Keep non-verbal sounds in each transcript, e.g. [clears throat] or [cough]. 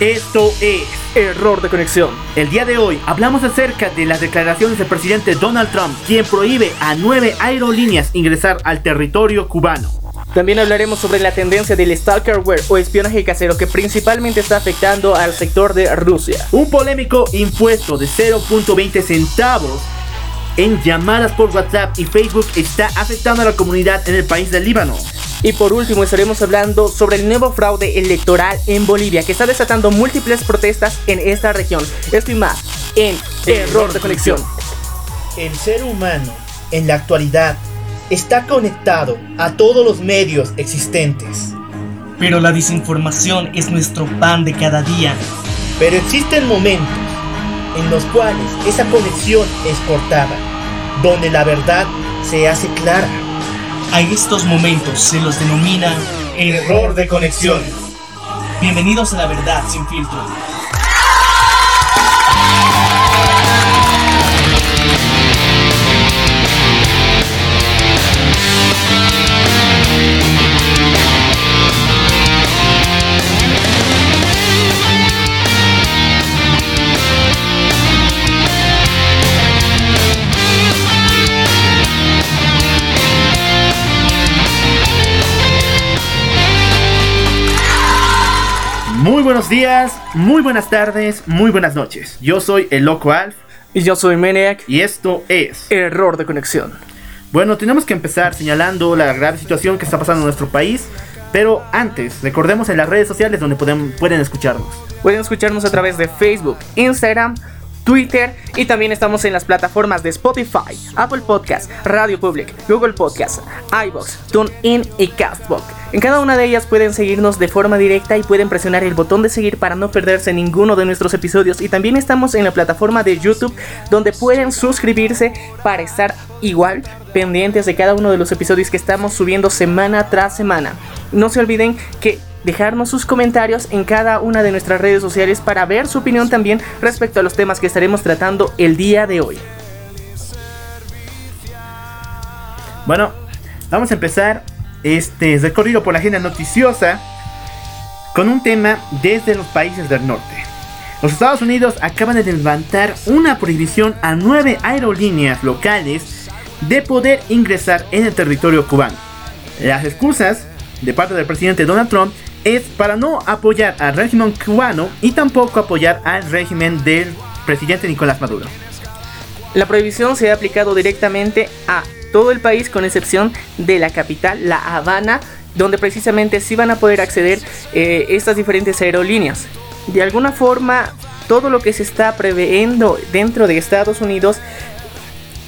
Esto es Error de conexión. El día de hoy hablamos acerca de las declaraciones del presidente Donald Trump, quien prohíbe a nueve aerolíneas ingresar al territorio cubano. También hablaremos sobre la tendencia del stalkerware o espionaje casero que principalmente está afectando al sector de Rusia. Un polémico impuesto de 0.20 centavos en llamadas por WhatsApp y Facebook está afectando a la comunidad en el país del Líbano. Y por último estaremos hablando sobre el nuevo fraude electoral en Bolivia que está desatando múltiples protestas en esta región. Esto y más en Error de Conexión. El ser humano en la actualidad está conectado a todos los medios existentes. Pero la desinformación es nuestro pan de cada día. Pero existen momentos en los cuales esa conexión es cortada, donde la verdad se hace clara. A estos momentos se los denomina error de conexión. Bienvenidos a la verdad sin filtro. Muy buenos días, muy buenas tardes, muy buenas noches. Yo soy el Loco Alf Y yo soy Maniac. y esto es... Error de conexión. Bueno, tenemos que empezar señalando la grave situación que está pasando en nuestro país, pero antes, recordemos en las redes sociales donde pueden, pueden escucharnos. Pueden escucharnos a través de Facebook, Instagram, Twitter y también estamos en las plataformas de Spotify, Apple Podcast, Radio Public, Google Podcast, iBox, TuneIn y Castbox. En cada una de ellas pueden seguirnos de forma directa y pueden presionar el botón de seguir para no perderse ninguno de nuestros episodios. Y también estamos en la plataforma de YouTube donde pueden suscribirse para estar igual pendientes de cada uno de los episodios que estamos subiendo semana tras semana. No se olviden que dejarnos sus comentarios en cada una de nuestras redes sociales para ver su opinión también respecto a los temas que estaremos tratando el día de hoy. Bueno, vamos a empezar este recorrido por la agenda noticiosa con un tema desde los países del norte. Los Estados Unidos acaban de levantar una prohibición a nueve aerolíneas locales de poder ingresar en el territorio cubano. Las excusas de parte del presidente Donald Trump es para no apoyar al régimen cubano y tampoco apoyar al régimen del presidente Nicolás Maduro. La prohibición se ha aplicado directamente a todo el país con excepción de la capital, La Habana, donde precisamente sí van a poder acceder eh, estas diferentes aerolíneas. De alguna forma, todo lo que se está previendo dentro de Estados Unidos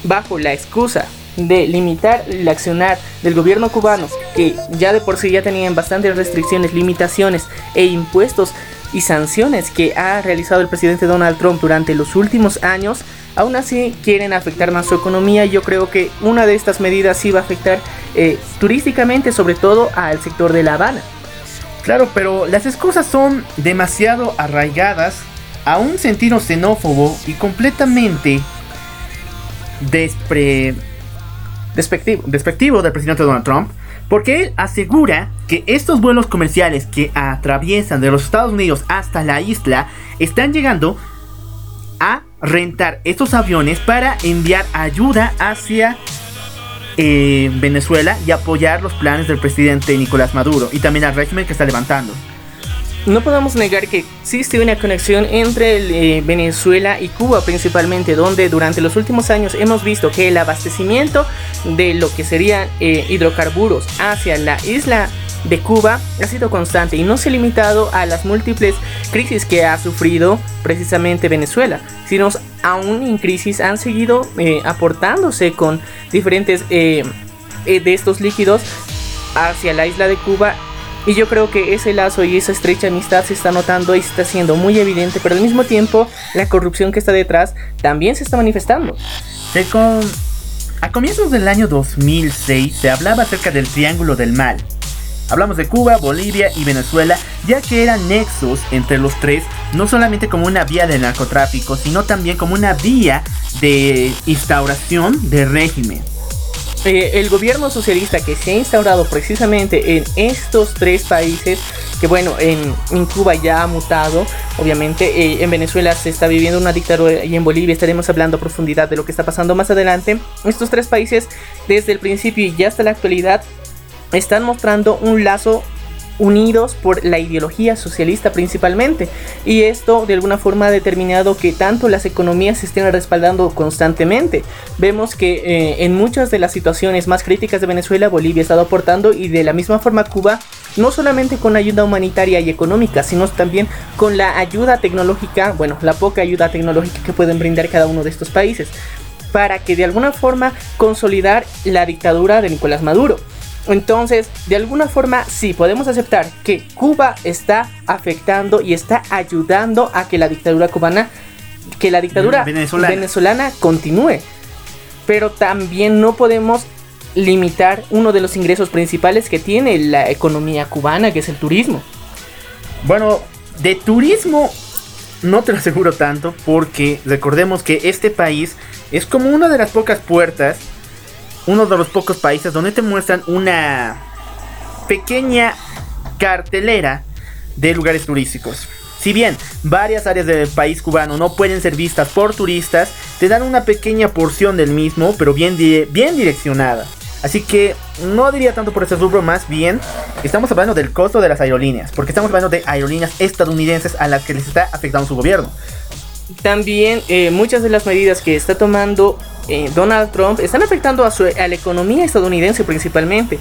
bajo la excusa de limitar el accionar del gobierno cubano, que ya de por sí ya tenían bastantes restricciones, limitaciones e impuestos y sanciones que ha realizado el presidente Donald Trump durante los últimos años, aún así quieren afectar más su economía. Yo creo que una de estas medidas sí va a afectar eh, turísticamente, sobre todo al sector de La Habana. Claro, pero las excusas son demasiado arraigadas a un sentido xenófobo y completamente despre... Despectivo. despectivo del presidente Donald Trump, porque él asegura que estos vuelos comerciales que atraviesan de los Estados Unidos hasta la isla están llegando a rentar estos aviones para enviar ayuda hacia eh, Venezuela y apoyar los planes del presidente Nicolás Maduro y también al régimen que está levantando. No podemos negar que existe una conexión entre eh, Venezuela y Cuba principalmente, donde durante los últimos años hemos visto que el abastecimiento de lo que serían eh, hidrocarburos hacia la isla de Cuba ha sido constante y no se ha limitado a las múltiples crisis que ha sufrido precisamente Venezuela, sino aún en crisis han seguido eh, aportándose con diferentes de estos líquidos hacia la isla de Cuba y yo creo que ese lazo y esa estrecha amistad se está notando y está siendo muy evidente, pero al mismo tiempo la corrupción que está detrás también se está manifestando. Se con- A comienzos del año 2006 se hablaba acerca del Triángulo del Mal. Hablamos de Cuba, Bolivia y Venezuela, ya que eran nexos entre los tres, no solamente como una vía de narcotráfico, sino también como una vía de instauración de régimen. Eh, el gobierno socialista que se ha instaurado precisamente en estos tres países que bueno, en, Cuba ya ha mutado, obviamente, eh, en Venezuela se está viviendo una dictadura y en Bolivia estaremos hablando a profundidad de lo que está pasando más adelante. Estos tres países, desde el principio y hasta la actualidad, están mostrando un lazo unidos por la ideología socialista principalmente. Y esto de alguna forma ha determinado que tanto las economías se estén respaldando constantemente. Vemos que eh, en muchas de las situaciones más críticas de Venezuela, Bolivia ha estado aportando y de la misma forma Cuba, no solamente con ayuda humanitaria y económica, sino también con la ayuda tecnológica, bueno, la poca ayuda tecnológica que pueden brindar cada uno de estos países, para que de alguna forma consolidar la dictadura de Nicolás Maduro. Entonces, de alguna forma, sí podemos aceptar que Cuba está afectando y está ayudando a que la dictadura cubana, que la dictadura Venezolana. venezolana continúe. Pero también no podemos limitar uno de los ingresos principales que tiene la economía cubana, que es el turismo. Bueno, de turismo no te lo aseguro tanto porque recordemos que este país es como una de las pocas puertas, uno de los pocos países donde te muestran una pequeña cartelera de lugares turísticos. Si bien varias áreas del país cubano no pueden ser vistas por turistas, te dan una pequeña porción del mismo, pero bien, bien direccionada. Así que no diría tanto por ese rubro, más bien estamos hablando del costo de las aerolíneas, porque estamos hablando de aerolíneas estadounidenses a las que les está afectando su gobierno. También eh, muchas de las medidas que está tomando eh, Donald Trump están afectando a, su, a la economía estadounidense principalmente.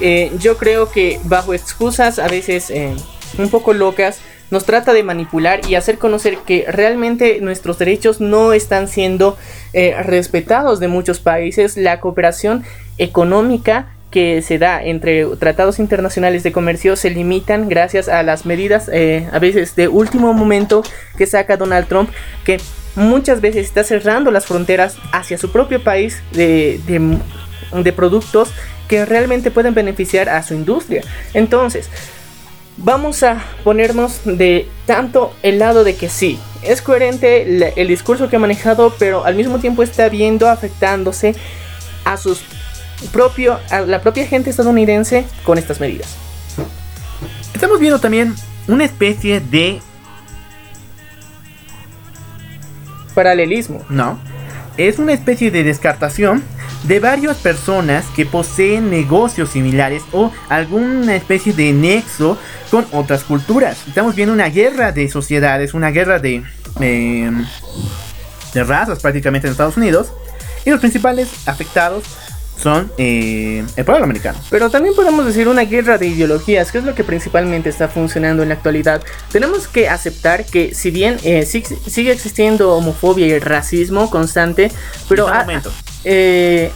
Eh, yo creo que bajo excusas a veces eh, un poco locas nos trata de manipular y hacer conocer que realmente nuestros derechos no están siendo respetados de muchos países. La cooperación económica que se da entre tratados internacionales de comercio se limitan gracias a las medidas a veces de último momento que saca Donald Trump que muchas veces está cerrando las fronteras hacia su propio país de, de, productos que realmente pueden beneficiar a su industria. Entonces, vamos a ponernos de tanto el lado de que sí, es coherente la- el discurso que ha manejado, pero al mismo tiempo está viendo afectándose a sus propio a la propia gente estadounidense con estas medidas. Estamos viendo también una especie de... Paralelismo. No. Es una especie de descartación de varias personas que poseen negocios similares o alguna especie de nexo con otras culturas. Estamos viendo una guerra de sociedades, una guerra de, eh, de razas prácticamente en Estados Unidos. Y los principales afectados son eh, el pueblo americano. Pero también podemos decir una guerra de ideologías, que es lo que principalmente está funcionando en la actualidad. Tenemos que aceptar que si bien eh, sigue existiendo homofobia y racismo constante, pero eh,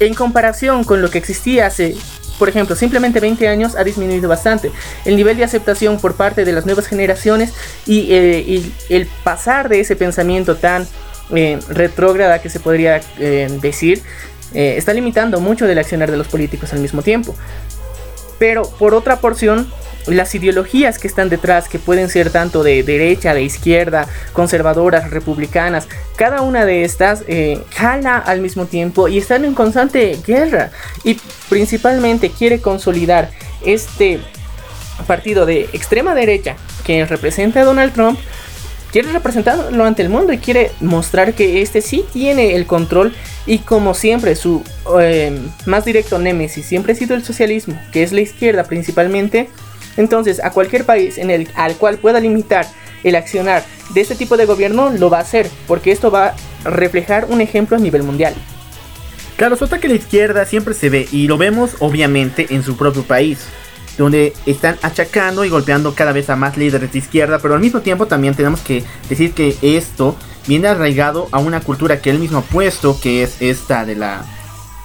en comparación con lo que existía hace, por ejemplo, simplemente 20 años, ha disminuido bastante. El nivel de aceptación por parte de las nuevas generaciones y, eh, y el pasar de ese pensamiento tan eh, retrógrada que se podría eh, decir, eh, está limitando mucho del accionar de los políticos al mismo tiempo. Pero por otra porción, las ideologías que están detrás, que pueden ser tanto de derecha, de izquierda, conservadoras, republicanas, cada una de estas eh, jala al mismo tiempo y están en constante guerra. Y principalmente quiere consolidar este partido de extrema derecha que representa a Donald Trump. Quiere representarlo ante el mundo y quiere mostrar que este sí tiene el control y como siempre su eh, más directo némesis siempre ha sido el socialismo, que es la izquierda principalmente. Entonces a cualquier país en el al cual pueda limitar el accionar de este tipo de gobierno lo va a hacer, porque esto va a reflejar un ejemplo a nivel mundial. Claro, su ataque a la izquierda siempre se ve y lo vemos obviamente en su propio país, donde están achacando y golpeando cada vez a más líderes de izquierda, pero al mismo tiempo también tenemos que decir que esto viene arraigado a una cultura que él mismo ha puesto, que es esta de la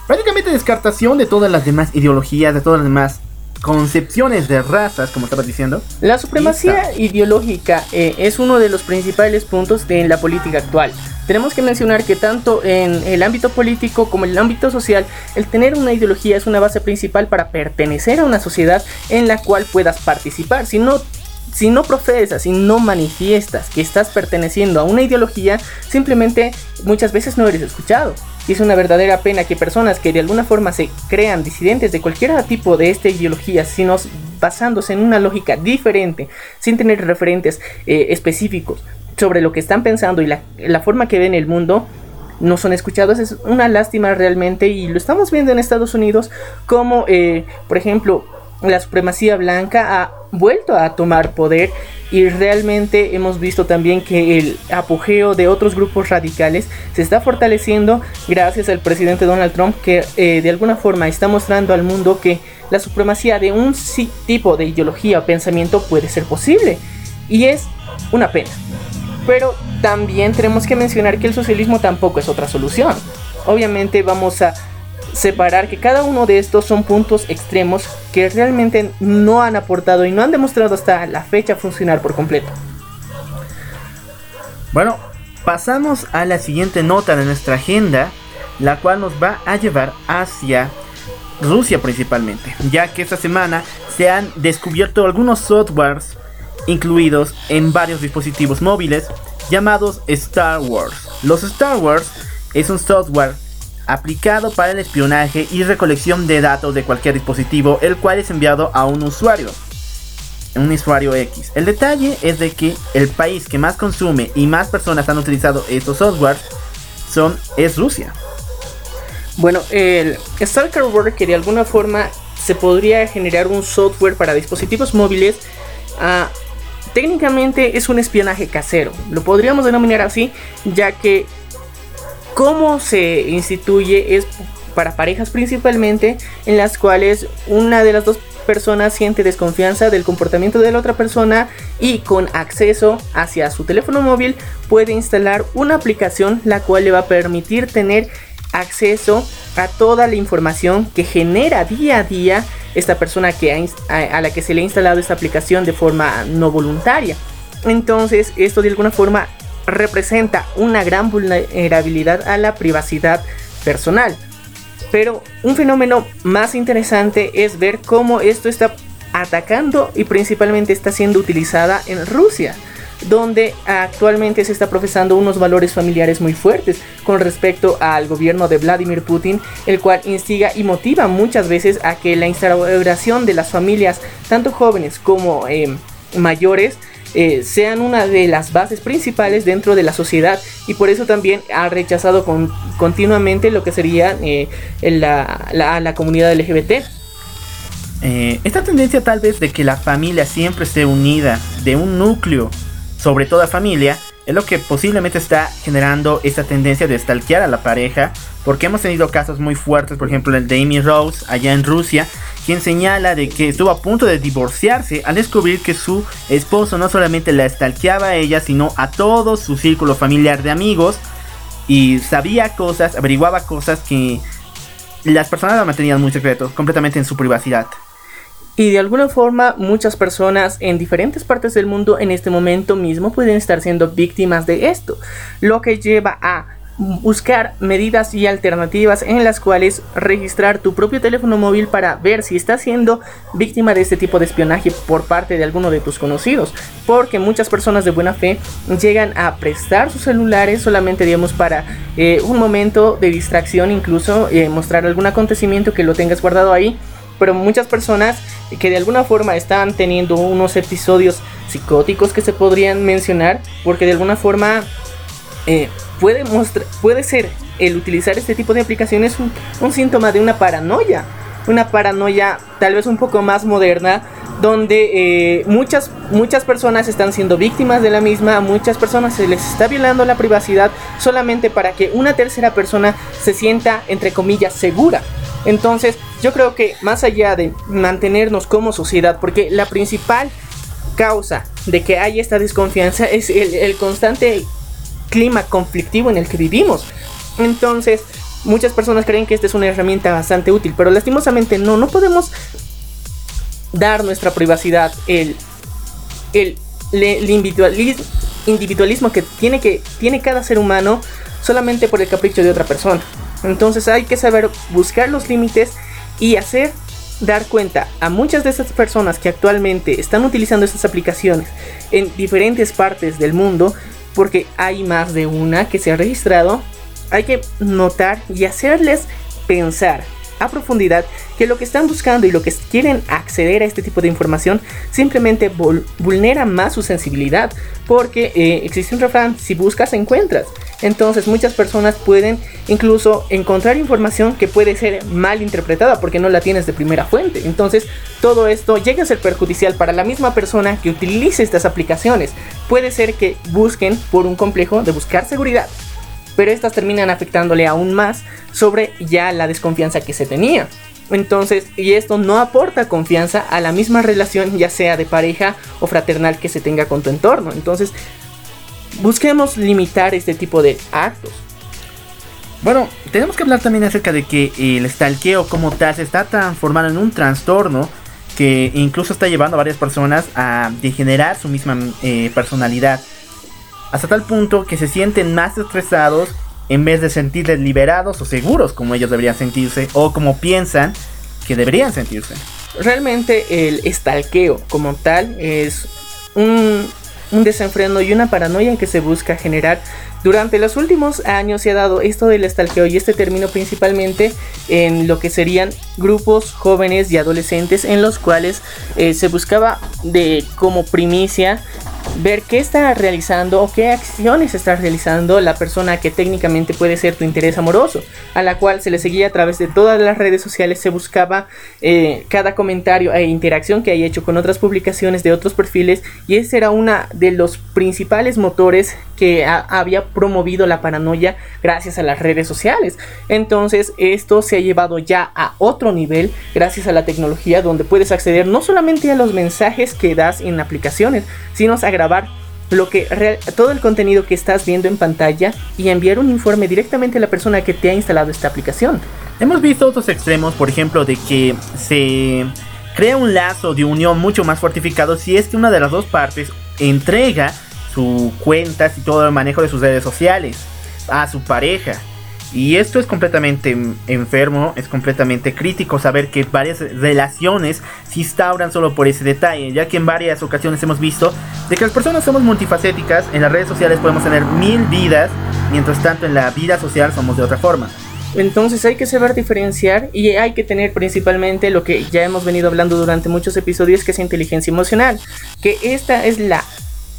prácticamente descartación de todas las demás ideologías, de todas las demás concepciones de razas, como estabas diciendo. La supremacía ideológica eh, es uno de los principales puntos de la política actual. Tenemos que mencionar que tanto en el ámbito político como en el ámbito social, el tener una ideología es una base principal para pertenecer a una sociedad en la cual puedas participar. Si no, si no profesas, si no manifiestas que estás perteneciendo a una ideología, simplemente muchas veces no eres escuchado. Y es una verdadera pena que personas que de alguna forma se crean disidentes de cualquier tipo de esta ideología, si nos basándose en una lógica diferente, sin tener referentes eh, específicos sobre lo que están pensando y la, la forma que ven el mundo, no son escuchados. Es una lástima realmente y lo estamos viendo en Estados Unidos como, eh, por ejemplo, la supremacía blanca ha vuelto a tomar poder y realmente hemos visto también que el apogeo de otros grupos radicales se está fortaleciendo gracias al presidente Donald Trump que eh, de alguna forma está mostrando al mundo que la supremacía de un tipo de ideología o pensamiento puede ser posible y es una pena. Pero también tenemos que mencionar que el socialismo tampoco es otra solución. Obviamente vamos a separar que cada uno de estos son puntos extremos que realmente no han aportado y no han demostrado hasta la fecha funcionar por completo. Bueno, pasamos a la siguiente nota de nuestra agenda, la cual nos va a llevar hacia Rusia principalmente, ya que esta semana se han descubierto algunos softwares incluidos en varios dispositivos móviles llamados Star Wars. Los Star Wars es un software aplicado para el espionaje y recolección de datos de cualquier dispositivo, el cual es enviado a un usuario, un usuario X. El detalle es de que el país que más consume y más personas han utilizado estos softwares son es Rusia. Bueno, el Stalker que de alguna forma se podría generar un software para dispositivos móviles ah, técnicamente es un espionaje casero, lo podríamos denominar así, ya que cómo se instituye es para parejas principalmente, en las cuales una de las dos personas siente desconfianza del comportamiento de la otra persona y con acceso hacia su teléfono móvil puede instalar una aplicación la cual le va a permitir tener acceso a toda la información que genera día a día esta persona que a, la que se le ha instalado esta aplicación de forma no voluntaria. Entonces esto de alguna forma representa una gran vulnerabilidad a la privacidad personal. Pero un fenómeno más interesante es ver cómo esto está atacando y principalmente está siendo utilizada en Rusia, donde actualmente se está profesando unos valores familiares muy fuertes con respecto al gobierno de Vladimir Putin, el cual instiga y motiva muchas veces a que la instauración de las familias, tanto jóvenes como eh, mayores, eh, sean una de las bases principales dentro de la sociedad y por eso también ha rechazado con, continuamente lo que sería eh, la, la, comunidad LGBT. Eh, esta tendencia tal vez de que la familia siempre esté unida de un núcleo sobre toda familia es lo que posiblemente está generando esta tendencia de stalkear a la pareja porque hemos tenido casos muy fuertes por ejemplo el de Amy Rose allá en Rusia quien señala de que estuvo a punto de divorciarse al descubrir que su esposo no solamente la estalqueaba a ella, sino a todo su círculo familiar de amigos y sabía cosas, averiguaba cosas que las personas la mantenían muy secreto, completamente en su privacidad. Y de alguna forma muchas personas en diferentes partes del mundo en este momento mismo pueden estar siendo víctimas de esto, lo que lleva a buscar medidas y alternativas en las cuales registrar tu propio teléfono móvil para ver si estás siendo víctima de este tipo de espionaje por parte de alguno de tus conocidos. Porque muchas personas de buena fe llegan a prestar sus celulares solamente, digamos, para eh, un momento de distracción, incluso eh, mostrar algún acontecimiento que lo tengas guardado ahí. Pero muchas personas que de alguna forma están teniendo unos episodios psicóticos que se podrían mencionar, porque de alguna forma eh, puede, puede ser el utilizar este tipo de aplicaciones un, síntoma de una paranoia. Una paranoia tal vez un poco más moderna, donde eh, muchas, muchas personas están siendo víctimas de la misma, muchas personas se les está violando la privacidad solamente para que una tercera persona se sienta, entre comillas, segura. Entonces, yo creo que más allá de mantenernos como sociedad, porque la principal causa de que haya esta desconfianza es el, el constante clima conflictivo en el que vivimos. Entonces, muchas personas creen que esta es una herramienta bastante útil, pero lastimosamente no, no podemos dar nuestra privacidad, el, el, individualismo, que tiene, que tiene cada ser humano solamente por el capricho de otra persona. Entonces hay que saber buscar los límites y hacer dar cuenta a muchas de esas personas que actualmente están utilizando estas aplicaciones en diferentes partes del mundo porque hay más de una que se ha registrado, hay que notar y hacerles pensar a profundidad que lo que están buscando y lo que quieren acceder a este tipo de información simplemente vulnera más su sensibilidad porque eh, existe un refrán, si buscas encuentras. Entonces muchas personas pueden incluso encontrar información que puede ser mal interpretada porque no la tienes de primera fuente. Entonces todo esto llega a ser perjudicial para la misma persona que utilice estas aplicaciones. Puede ser que busquen por un complejo de buscar seguridad, pero estas terminan afectándole aún más sobre ya la desconfianza que se tenía. Entonces, y esto no aporta confianza a la misma relación, ya sea de pareja o fraternal que se tenga con tu entorno. Entonces, busquemos limitar este tipo de actos. Bueno, tenemos que hablar también acerca de que el stalkeo como tal se está transformando en un trastorno que incluso está llevando a varias personas a degenerar su misma eh, personalidad. Hasta tal punto que se sienten más estresados en vez de sentirse liberados o seguros como ellos deberían sentirse o como piensan que deberían sentirse. Realmente el stalkeo como tal es un un desenfreno y una paranoia que se busca generar. Durante los últimos años se ha dado esto del estalqueo y este término principalmente en lo que serían grupos jóvenes y adolescentes en los cuales eh, se buscaba de como primicia ver qué está realizando o qué acciones está realizando la persona que técnicamente puede ser tu interés amoroso, a la cual se le seguía a través de todas las redes sociales, se buscaba eh, cada comentario e interacción que haya hecho con otras publicaciones de otros perfiles y ese era uno de los principales motores que había promovido la paranoia gracias a las redes sociales. Entonces esto se ha llevado ya a otro nivel gracias a la tecnología donde puedes acceder no solamente a los mensajes que das en aplicaciones, sino a grabar lo que todo el contenido que estás viendo en pantalla y enviar un informe directamente a la persona que te ha instalado esta aplicación. Hemos visto otros extremos, por ejemplo, de que se crea un lazo de unión mucho más fortificado si es que una de las dos partes entrega sus cuentas y todo el manejo de sus redes sociales a su pareja. Y esto es completamente enfermo, es completamente crítico saber que varias relaciones se instauran solo por ese detalle, ya que en varias ocasiones hemos visto de que las personas somos multifacéticas, en las redes sociales podemos tener mil vidas, mientras tanto en la vida social somos de otra forma. Entonces hay que saber diferenciar y hay que tener principalmente lo que ya hemos venido hablando durante muchos episodios, que es inteligencia emocional, que esta es la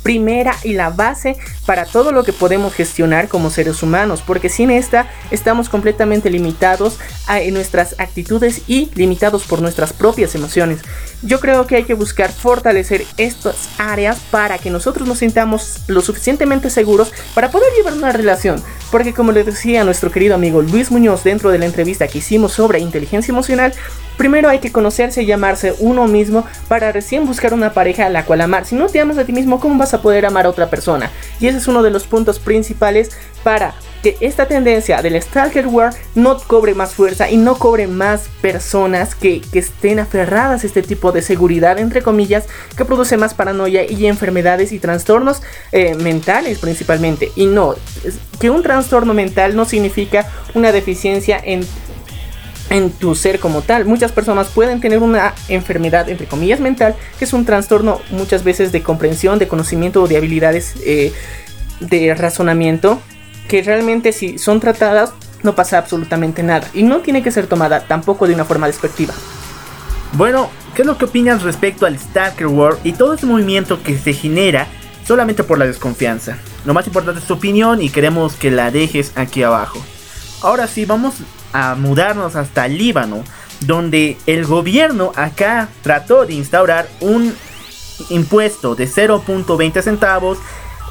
primera y la base para todo lo que podemos gestionar como seres humanos, porque sin esta estamos completamente limitados a nuestras actitudes y limitados por nuestras propias emociones. Yo creo que hay que buscar fortalecer estas áreas para que nosotros nos sintamos lo suficientemente seguros para poder llevar una relación, porque como le decía nuestro querido amigo Luis Muñoz dentro de la entrevista que hicimos sobre inteligencia emocional, primero hay que conocerse y amarse uno mismo para recién buscar una pareja a la cual amar. Si no te amas a ti mismo, ¿cómo vas a poder amar a otra persona? Y ese es uno de los puntos principales para que esta tendencia del Stalkerware no cobre más fuerza y no cobre más personas que, estén aferradas a este tipo de seguridad, entre comillas, que produce más paranoia y enfermedades y trastornos eh, mentales principalmente. Y no, que un trastorno mental no significa una deficiencia en en tu ser como tal. Muchas personas pueden tener una enfermedad, entre comillas, mental, que es un trastorno muchas veces de comprensión, de conocimiento o de habilidades eh, de razonamiento que realmente si son tratadas no pasa absolutamente nada y no tiene que ser tomada tampoco de una forma despectiva. Bueno, ¿qué es lo que opinas respecto al Stalker World y todo ese movimiento que se genera solamente por la desconfianza? Lo más importante es tu opinión y queremos que la dejes aquí abajo. Ahora sí, vamos a mudarnos hasta Líbano, donde el gobierno acá trató de instaurar un impuesto de 0.20 centavos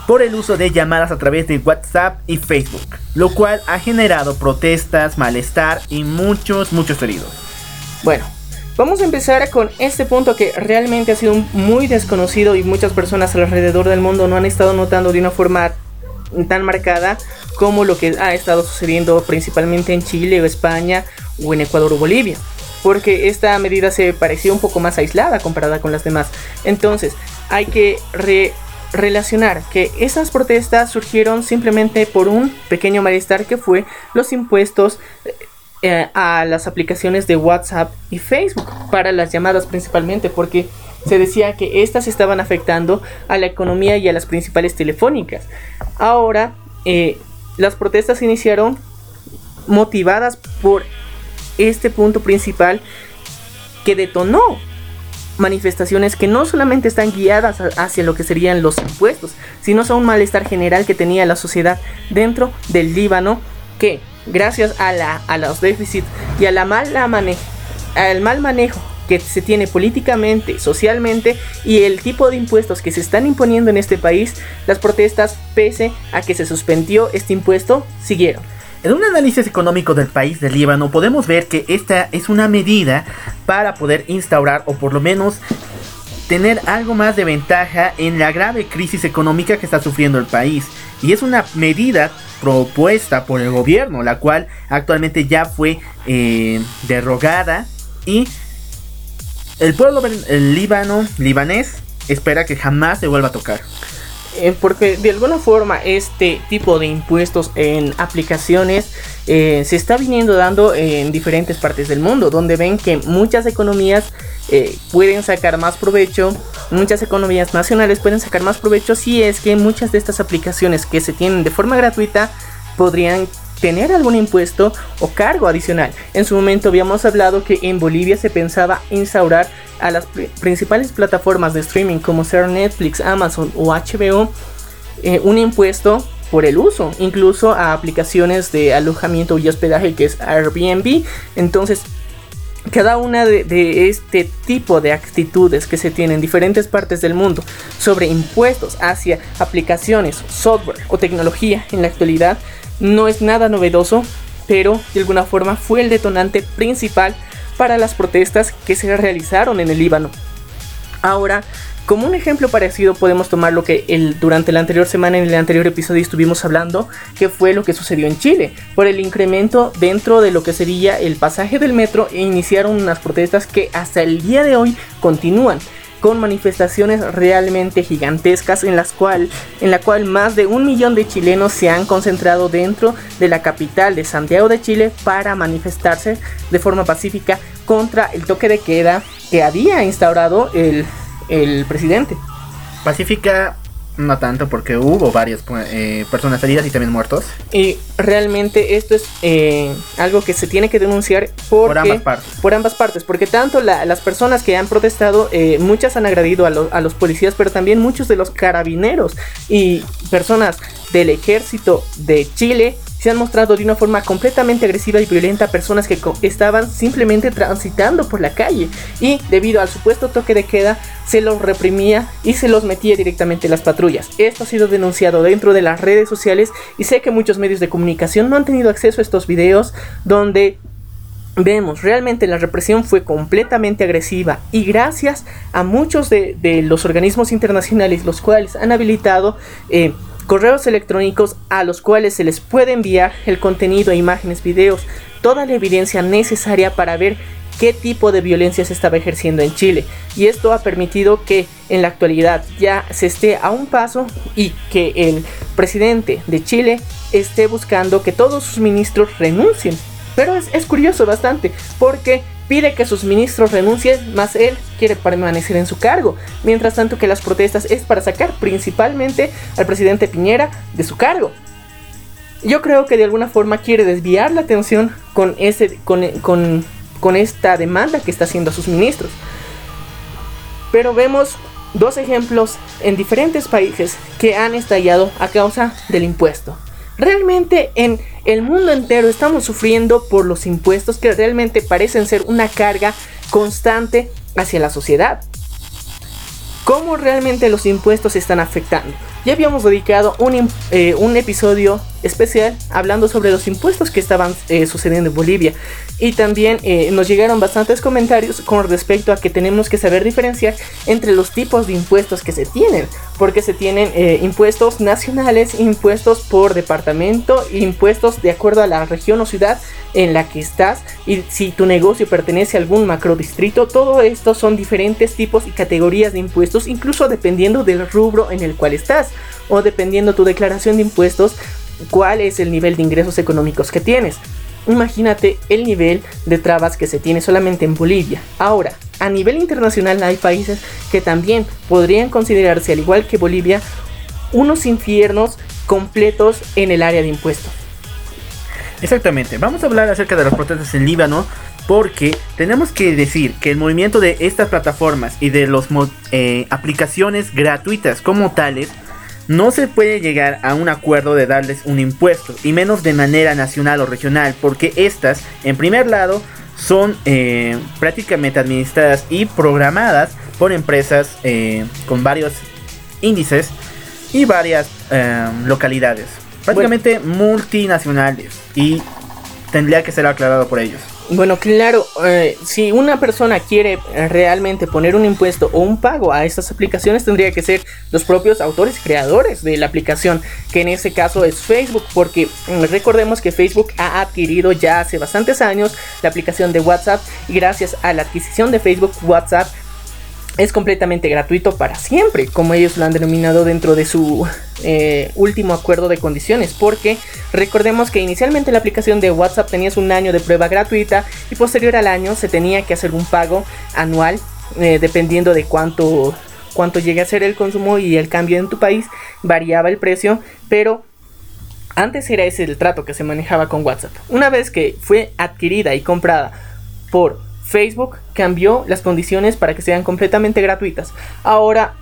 por el uso de llamadas a través de WhatsApp y Facebook, lo cual ha generado protestas, malestar y muchos, muchos heridos. Bueno, vamos a empezar con este punto que realmente ha sido muy desconocido y muchas personas alrededor del mundo no han estado notando de una forma tan marcada como lo que ha estado sucediendo principalmente en Chile o España o en Ecuador o Bolivia. Porque esta medida se parecía un poco más aislada comparada con las demás. Entonces, hay que re relacionar que esas protestas surgieron simplemente por un pequeño malestar que fue los impuestos eh, a las aplicaciones de WhatsApp y Facebook para las llamadas principalmente porque se decía que estas estaban afectando a la economía y a las principales telefónicas. Ahora eh, las protestas iniciaron motivadas por este punto principal que detonó manifestaciones que no solamente están guiadas hacia lo que serían los impuestos, sino a un malestar general que tenía la sociedad dentro del Líbano, que gracias a, la, a los déficits y a la mala al mal manejo que se tiene políticamente, socialmente y el tipo de impuestos que se están imponiendo en este país, las protestas, pese a que se suspendió este impuesto, siguieron. En un análisis económico del país del Líbano podemos ver que esta es una medida para poder instaurar o por lo menos tener algo más de ventaja en la grave crisis económica que está sufriendo el país. Y es una medida propuesta por el gobierno, la cual actualmente ya fue eh, derrogada y el pueblo el libanés, espera que jamás se vuelva a tocar. Eh, porque de alguna forma este tipo de impuestos en aplicaciones eh, se está viniendo dando en diferentes partes del mundo, donde ven que muchas economías eh, pueden sacar más provecho, muchas economías nacionales pueden sacar más provecho si es que muchas de estas aplicaciones que se tienen de forma gratuita podrían tener algún impuesto o cargo adicional. En su momento habíamos hablado que en Bolivia se pensaba instaurar a las principales plataformas de streaming como ser Netflix, Amazon o HBO eh, un impuesto por el uso, incluso a aplicaciones de alojamiento y hospedaje que es Airbnb. Entonces, cada una de, de, este tipo de actitudes que se tienen en diferentes partes del mundo sobre impuestos hacia aplicaciones, software o tecnología en la actualidad no es nada novedoso, pero de alguna forma fue el detonante principal para las protestas que se realizaron en el Líbano. Ahora, como un ejemplo parecido podemos tomar lo que el, durante la anterior semana en el anterior episodio estuvimos hablando, que fue lo que sucedió en Chile, por el incremento dentro de lo que sería el pasaje del metro e iniciaron unas protestas que hasta el día de hoy continúan con manifestaciones realmente gigantescas en las cual en la cual más de un millón de chilenos se han concentrado dentro de la capital de Santiago de Chile para manifestarse de forma pacífica contra el toque de queda que había instaurado el, el presidente. Pacífica no tanto, porque hubo varias eh, personas heridas y también muertos. Y realmente esto es eh, algo que se tiene que denunciar por ambas partes. Por ambas partes, porque tanto las personas que han protestado, eh, muchas han agredido a, a los policías, pero también muchos de los carabineros y personas del ejército de Chile se han mostrado de una forma completamente agresiva y violenta a personas que estaban simplemente transitando por la calle y debido al supuesto toque de queda se los reprimía y se los metía directamente en las patrullas. Esto ha sido denunciado dentro de las redes sociales y sé que muchos medios de comunicación no han tenido acceso a estos videos donde vemos realmente la represión fue completamente agresiva y gracias a muchos de, los organismos internacionales los cuales han habilitado eh, correos electrónicos a los cuales se les puede enviar el contenido, imágenes, videos, toda la evidencia necesaria para ver qué tipo de violencia se estaba ejerciendo en Chile. Y esto ha permitido que en la actualidad ya se esté a un paso y que el presidente de Chile esté buscando que todos sus ministros renuncien. Pero es, es curioso bastante porque pide que sus ministros renuncien, más él quiere permanecer en su cargo. Mientras tanto que las protestas es para sacar principalmente al presidente Piñera de su cargo. Yo creo que de alguna forma quiere desviar la atención con, ese, con, con, con esta demanda que está haciendo a sus ministros. Pero vemos dos ejemplos en diferentes países que han estallado a causa del impuesto. Realmente en el mundo entero estamos sufriendo por los impuestos que realmente parecen ser una carga constante hacia la sociedad. ¿Cómo realmente los impuestos están afectando? Ya habíamos dedicado un, eh, un episodio especial hablando sobre los impuestos que estaban eh, sucediendo en Bolivia. Y también eh, nos llegaron bastantes comentarios con respecto a que tenemos que saber diferenciar entre los tipos de impuestos que se tienen. Porque se tienen impuestos nacionales, impuestos por departamento, impuestos de acuerdo a la región o ciudad en la que estás. Y si tu negocio pertenece a algún macro distrito, todo esto son diferentes tipos y categorías de impuestos, incluso dependiendo del rubro en el cual estás o dependiendo tu declaración de impuestos, cuál es el nivel de ingresos económicos que tienes. Imagínate el nivel de trabas que se tiene solamente en Bolivia. Ahora, a nivel internacional hay países que también podrían considerarse, al igual que Bolivia, unos infiernos completos en el área de impuestos. Exactamente, vamos a hablar acerca de las protestas en Líbano, Porque tenemos que decir que el movimiento de estas plataformas y de las eh, aplicaciones gratuitas como tales no se puede llegar a un acuerdo de darles un impuesto, y menos de manera nacional o regional, porque estas, en primer lado, son eh, prácticamente administradas y programadas por empresas eh, con varios índices y varias eh, localidades, prácticamente multinacionales, y tendría que ser aclarado por ellos. Bueno, claro, eh, si una persona quiere realmente poner un impuesto o un pago a estas aplicaciones, tendría que ser los propios autores creadores de la aplicación, que en ese caso es Facebook, porque mm, recordemos que Facebook ha adquirido ya hace bastantes años la aplicación de WhatsApp y gracias a la adquisición de Facebook WhatsApp es completamente gratuito para siempre, como ellos lo han denominado dentro de su eh, último acuerdo de condiciones, porque recordemos que inicialmente la aplicación de WhatsApp tenías un año de prueba gratuita y posterior al año se tenía que hacer un pago anual eh, dependiendo de cuánto cuánto llegue a ser el consumo y el cambio en tu país variaba el precio, pero antes era ese el trato que se manejaba con WhatsApp. Una vez que fue adquirida y comprada por Facebook cambió las condiciones para que sean completamente gratuitas. Ahora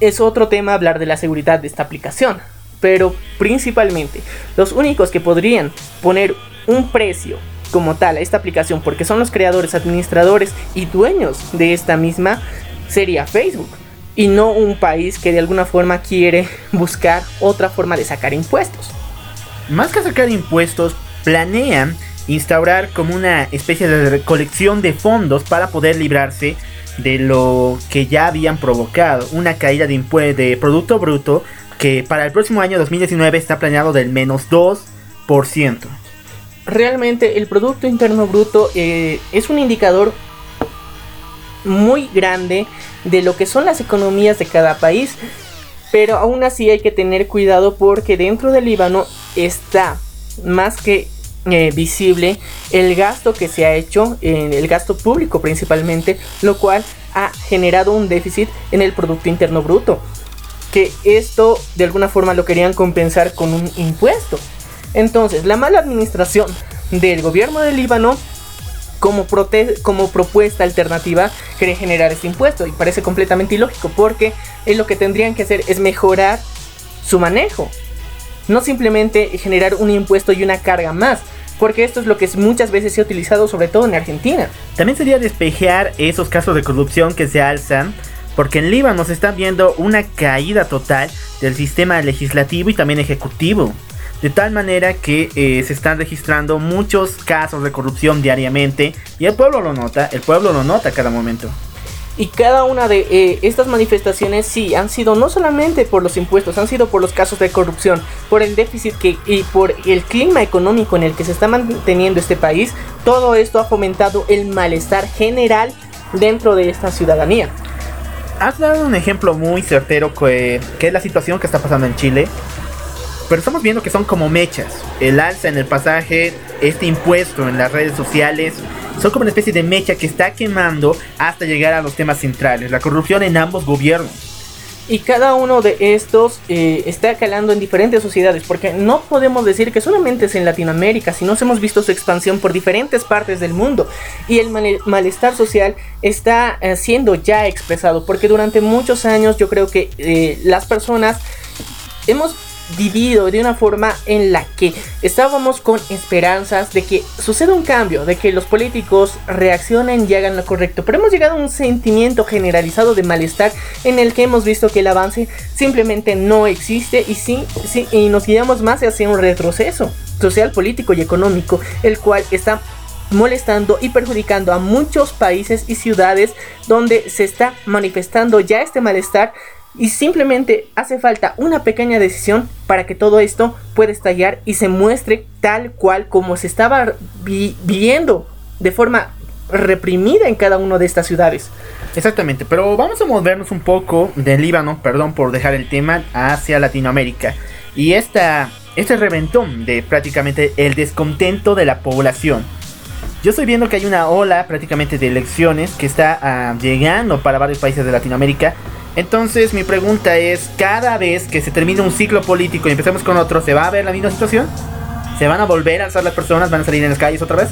es otro tema hablar de la seguridad de esta aplicación. Pero principalmente, los únicos que podrían poner un precio como tal a esta aplicación, porque son los creadores, administradores y dueños de esta misma, sería Facebook. Y no un país que de alguna forma quiere buscar otra forma de sacar impuestos. Más que sacar impuestos, planean instaurar como una especie de recolección de fondos para poder librarse de lo que ya habían provocado, una caída de, de Producto Bruto que para el próximo año 2019 está planeado del menos 2%. Realmente el Producto Interno Bruto eh, es un indicador muy grande de lo que son las economías de cada país, pero aún así hay que tener cuidado porque dentro del Líbano está más que eh, visible el gasto que se ha hecho, en el gasto público principalmente, lo cual ha generado un déficit en el Producto Interno Bruto. Que esto de alguna forma lo querían compensar con un impuesto. Entonces, la mala administración del gobierno del Líbano como, como propuesta alternativa quiere generar este impuesto y parece completamente ilógico porque lo que tendrían que hacer es mejorar su manejo no simplemente generar un impuesto y una carga más, porque esto es lo que muchas veces se ha utilizado sobre todo en Argentina. También sería despejar esos casos de corrupción que se alzan, porque en Líbano se está viendo una caída total del sistema legislativo y también ejecutivo. De tal manera que eh, se están registrando muchos casos de corrupción diariamente y el pueblo lo nota, el pueblo lo nota cada momento. Y cada una de eh, estas manifestaciones sí han sido no solamente por los impuestos, han sido por los casos de corrupción, por el déficit que, y por el clima económico en el que se está manteniendo este país. Todo esto ha fomentado el malestar general dentro de esta ciudadanía. Has dado un ejemplo muy certero que, que es la situación que está pasando en Chile. Pero estamos viendo que son como mechas. El alza en el pasaje, este impuesto en las redes sociales, son como una especie de mecha que está quemando hasta llegar a los temas centrales, la corrupción en ambos gobiernos. Y cada uno de estos eh, está calando en diferentes sociedades, porque no podemos decir que solamente es en Latinoamérica, sino hemos visto su expansión por diferentes partes del mundo. Y el malestar social está eh, siendo ya expresado, porque durante muchos años yo creo que eh, las personas hemos vivido de una forma en la que estábamos con esperanzas de que suceda un cambio, de que los políticos reaccionen y hagan lo correcto. Pero hemos llegado a un sentimiento generalizado de malestar en el que hemos visto que el avance simplemente no existe y sí, sí y nos guiamos más hacia un retroceso social, político y económico, el cual está molestando y perjudicando a muchos países y ciudades donde se está manifestando ya este malestar y simplemente hace falta una pequeña decisión para que todo esto pueda estallar y se muestre tal cual como se estaba viviendo de forma reprimida en cada una de estas ciudades. Exactamente, pero vamos a movernos un poco del Líbano, perdón por dejar el tema, hacia Latinoamérica. Y esta, este reventón de prácticamente el descontento de la población. Yo estoy viendo que hay una ola prácticamente de elecciones que está ah, llegando para varios países de Latinoamérica entonces mi pregunta es, cada vez que se termine un ciclo político y empecemos con otro, ¿se va a ver la misma situación? ¿Se van a volver a alzar las personas? ¿Van a salir en las calles otra vez?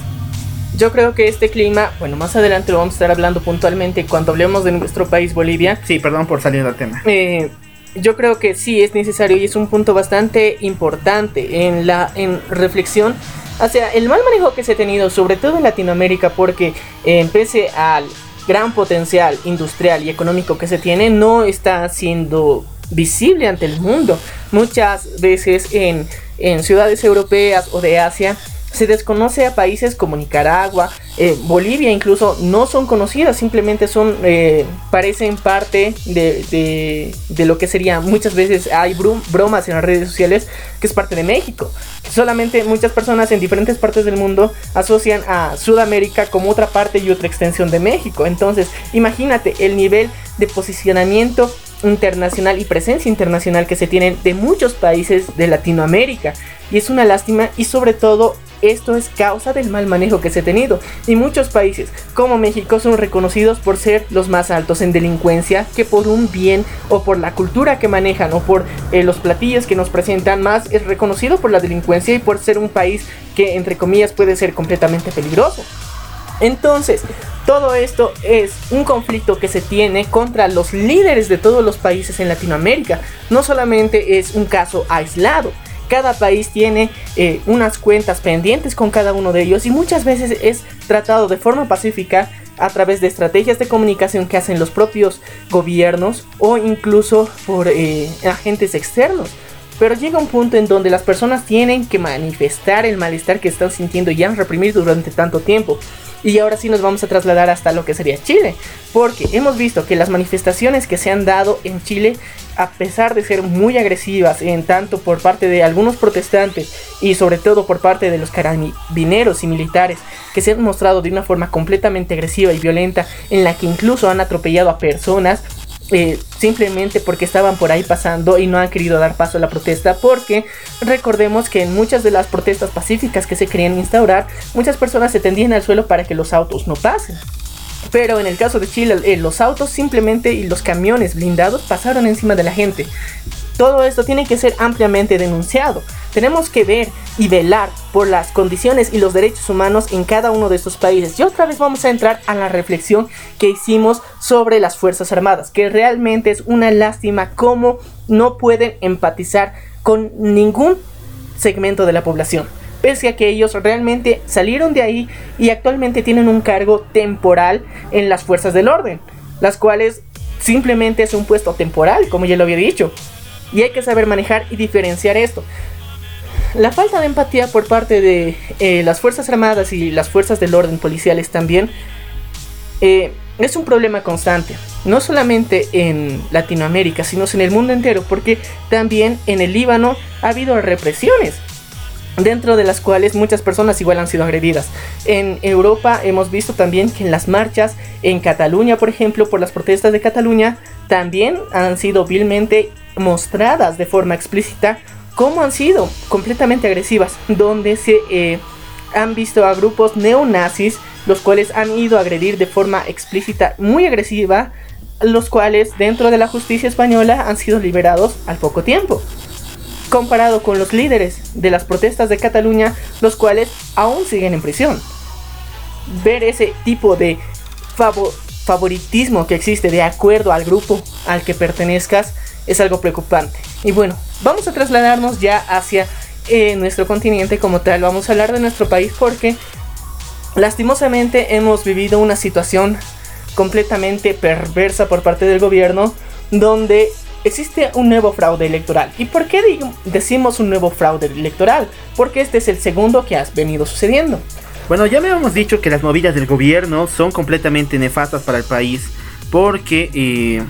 Yo creo que este clima, bueno, más adelante lo vamos a estar hablando puntualmente cuando hablemos de nuestro país Bolivia. Sí, perdón por salir del tema. Eh, yo creo que sí es necesario y es un punto bastante importante en la en reflexión hacia el mal manejo que se ha tenido, sobre todo en Latinoamérica, porque eh, pese al gran potencial industrial y económico que se tiene, no está siendo visible ante el mundo. Muchas veces en, en ciudades europeas o de Asia se desconoce a países como Nicaragua, eh, Bolivia incluso no son conocidas, simplemente son, eh, parecen parte de, de, lo que sería, muchas veces hay bromas en las redes sociales que es parte de México. Solamente muchas personas en diferentes partes del mundo asocian a Sudamérica como otra parte y otra extensión de México. Entonces, imagínate el nivel de posicionamiento internacional y presencia internacional que se tienen de muchos países de Latinoamérica. Y es una lástima y sobre todo esto es causa del mal manejo que se ha tenido. Y muchos países como México son reconocidos por ser los más altos en delincuencia que por un bien o por la cultura que manejan o por eh, los platillos que nos presentan más es reconocido por la delincuencia y por ser un país que entre comillas puede ser completamente peligroso. Entonces, todo esto es un conflicto que se tiene contra los líderes de todos los países en Latinoamérica. No solamente es un caso aislado, cada país tiene eh, unas cuentas pendientes con cada uno de ellos y muchas veces es tratado de forma pacífica a través de estrategias de comunicación que hacen los propios gobiernos o incluso por eh, agentes externos. Pero llega un punto en donde las personas tienen que manifestar el malestar que están sintiendo y han reprimido durante tanto tiempo. Y ahora sí nos vamos a trasladar hasta lo que sería Chile, porque hemos visto que las manifestaciones que se han dado en Chile, a pesar de ser muy agresivas, en tanto por parte de algunos protestantes y sobre todo por parte de los carabineros y militares, que se han mostrado de una forma completamente agresiva y violenta, en la que incluso han atropellado a personas, eh, simplemente porque estaban por ahí pasando y no han querido dar paso a la protesta porque recordemos que en muchas de las protestas pacíficas que se querían instaurar muchas personas se tendían al suelo para que los autos no pasen pero en el caso de Chile, eh, los autos simplemente y los camiones blindados pasaron encima de la gente. Todo esto tiene que ser ampliamente denunciado. Tenemos que ver y velar por las condiciones y los derechos humanos en cada uno de estos países. Y otra vez vamos a entrar a la reflexión que hicimos sobre las Fuerzas Armadas, que realmente es una lástima cómo no pueden empatizar con ningún segmento de la población pese a que ellos realmente salieron de ahí y actualmente tienen un cargo temporal en las fuerzas del orden, las cuales simplemente es un puesto temporal, como ya lo había dicho. Y hay que saber manejar y diferenciar esto. La falta de empatía por parte de eh, las Fuerzas Armadas y las Fuerzas del Orden policiales también eh, es un problema constante. No solamente en Latinoamérica, sino en el mundo entero, porque también en el Líbano ha habido represiones dentro de las cuales muchas personas igual han sido agredidas. En Europa hemos visto también que en las marchas en Cataluña, por ejemplo, por las protestas de Cataluña, también han sido vilmente mostradas de forma explícita cómo han sido completamente agresivas, donde se eh, han visto a grupos neonazis, los cuales han ido a agredir de forma explícita, muy agresiva, los cuales dentro de la justicia española han sido liberados al poco tiempo comparado con los líderes de las protestas de Cataluña, los cuales aún siguen en prisión. Ver ese tipo de favoritismo que existe de acuerdo al grupo al que pertenezcas es algo preocupante. Y bueno, vamos a trasladarnos ya hacia eh, nuestro continente como tal. Vamos a hablar de nuestro país porque lastimosamente hemos vivido una situación completamente perversa por parte del gobierno donde existe un nuevo fraude electoral. ¿Y por qué decimos un nuevo fraude electoral? Porque este es el segundo que ha venido sucediendo. Bueno, ya me habíamos dicho que las movidas del gobierno son completamente nefastas para el país porque eh,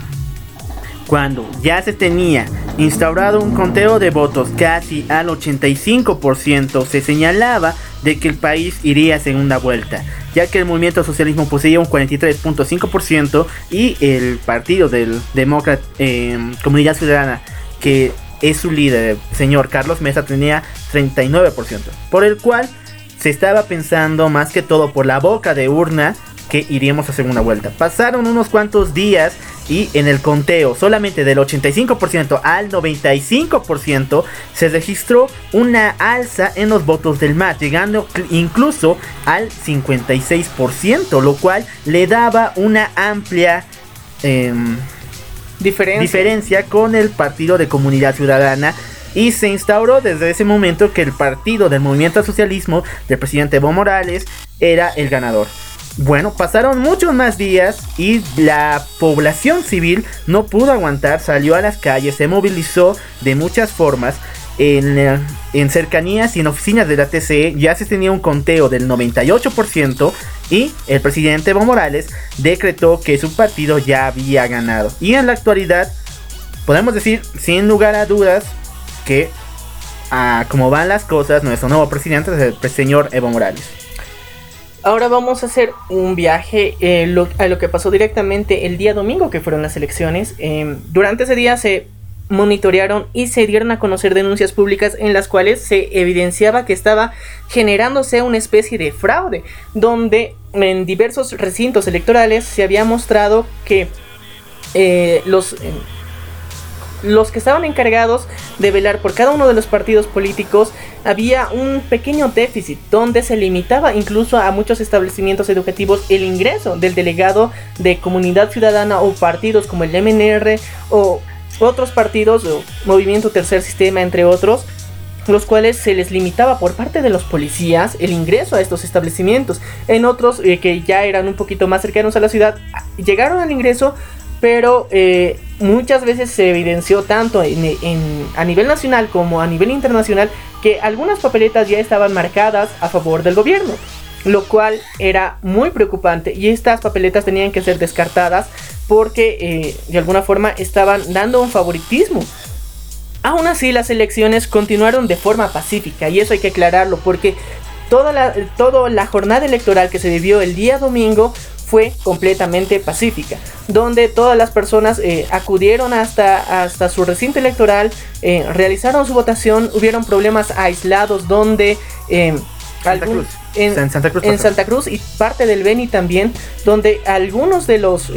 cuando ya se tenía instaurado un conteo de votos casi al 85%, se señalaba de que el país iría a segunda vuelta, ya que el movimiento socialismo poseía un 43.5% y el partido del Demócrata em, Comunidad Ciudadana, que es su líder, señor Carlos Mesa, tenía 39%, por el cual se estaba pensando más que todo por la boca de urna que iríamos a segunda vuelta. Pasaron unos cuantos días y en el conteo solamente del 85% al 95% se registró una alza en los votos del MAS, llegando incluso al 56%, lo cual le daba una amplia em, diferencia. diferencia con el Partido de Comunidad Ciudadana y se instauró desde ese momento que el partido del movimiento al socialismo del presidente Evo Morales era el ganador. Bueno, pasaron muchos más días y la población civil no pudo aguantar, salió a las calles, se movilizó de muchas formas. En, eh, en, cercanías y en oficinas de la TCE ya se tenía un conteo del 98% y el presidente Evo Morales decretó que su partido ya había ganado. Y en la actualidad, podemos decir sin lugar a dudas que, a como van las cosas, nuestro nuevo presidente es el señor Evo Morales. Ahora vamos a hacer un viaje eh, a lo que pasó directamente el día domingo, que fueron las elecciones. Em, durante ese día se monitorearon y se dieron a conocer denuncias públicas en las cuales se evidenciaba que estaba generándose una especie de fraude, donde en diversos recintos electorales se había mostrado que eh, los los que estaban encargados de velar por cada uno de los partidos políticos había un pequeño déficit donde se limitaba incluso a muchos establecimientos educativos el ingreso del delegado de comunidad ciudadana o partidos como el MNR o otros partidos o Movimiento Tercer Sistema entre otros los cuales se les limitaba por parte de los policías el ingreso a estos establecimientos. En otros eh, que ya eran un poquito más cercanos a la ciudad, llegaron al ingreso, pero eh, muchas veces se evidenció tanto a nivel nacional como a nivel internacional que algunas papeletas ya estaban marcadas a favor del gobierno, lo cual era muy preocupante y estas papeletas tenían que ser descartadas porque eh, de alguna forma estaban dando un favoritismo. Aún así las elecciones continuaron de forma pacífica y eso hay que aclararlo porque toda la, toda la jornada electoral que se vivió el día domingo fue completamente pacífica, donde todas las personas eh, acudieron hasta, hasta su recinto electoral, eh, realizaron su votación, hubieron problemas aislados donde... Eh, en, Santa Cruz, en Santa Cruz y parte del Beni también, donde algunos de los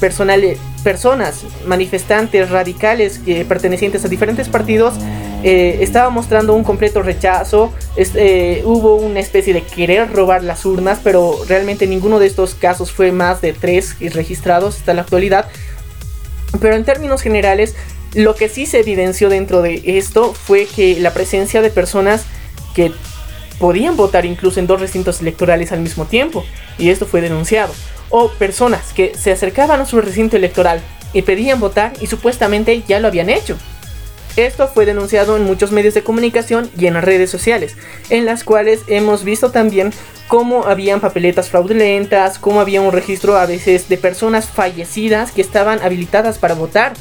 personales, personas, manifestantes radicales que pertenecientes a diferentes partidos eh, estaba mostrando un completo rechazo. Eh, hubo una especie de querer robar las urnas, pero realmente ninguno de estos casos fue más de tres registrados hasta la actualidad. Pero en términos generales, lo que sí se evidenció dentro de esto fue que la presencia de personas que podían votar incluso en dos recintos electorales al mismo tiempo, y esto fue denunciado, o personas que se acercaban a su recinto electoral y pedían votar y supuestamente ya lo habían hecho. Esto fue denunciado en muchos medios de comunicación y en las redes sociales, en las cuales hemos visto también cómo habían papeletas fraudulentas, cómo había un registro a veces de personas fallecidas que estaban habilitadas para votar.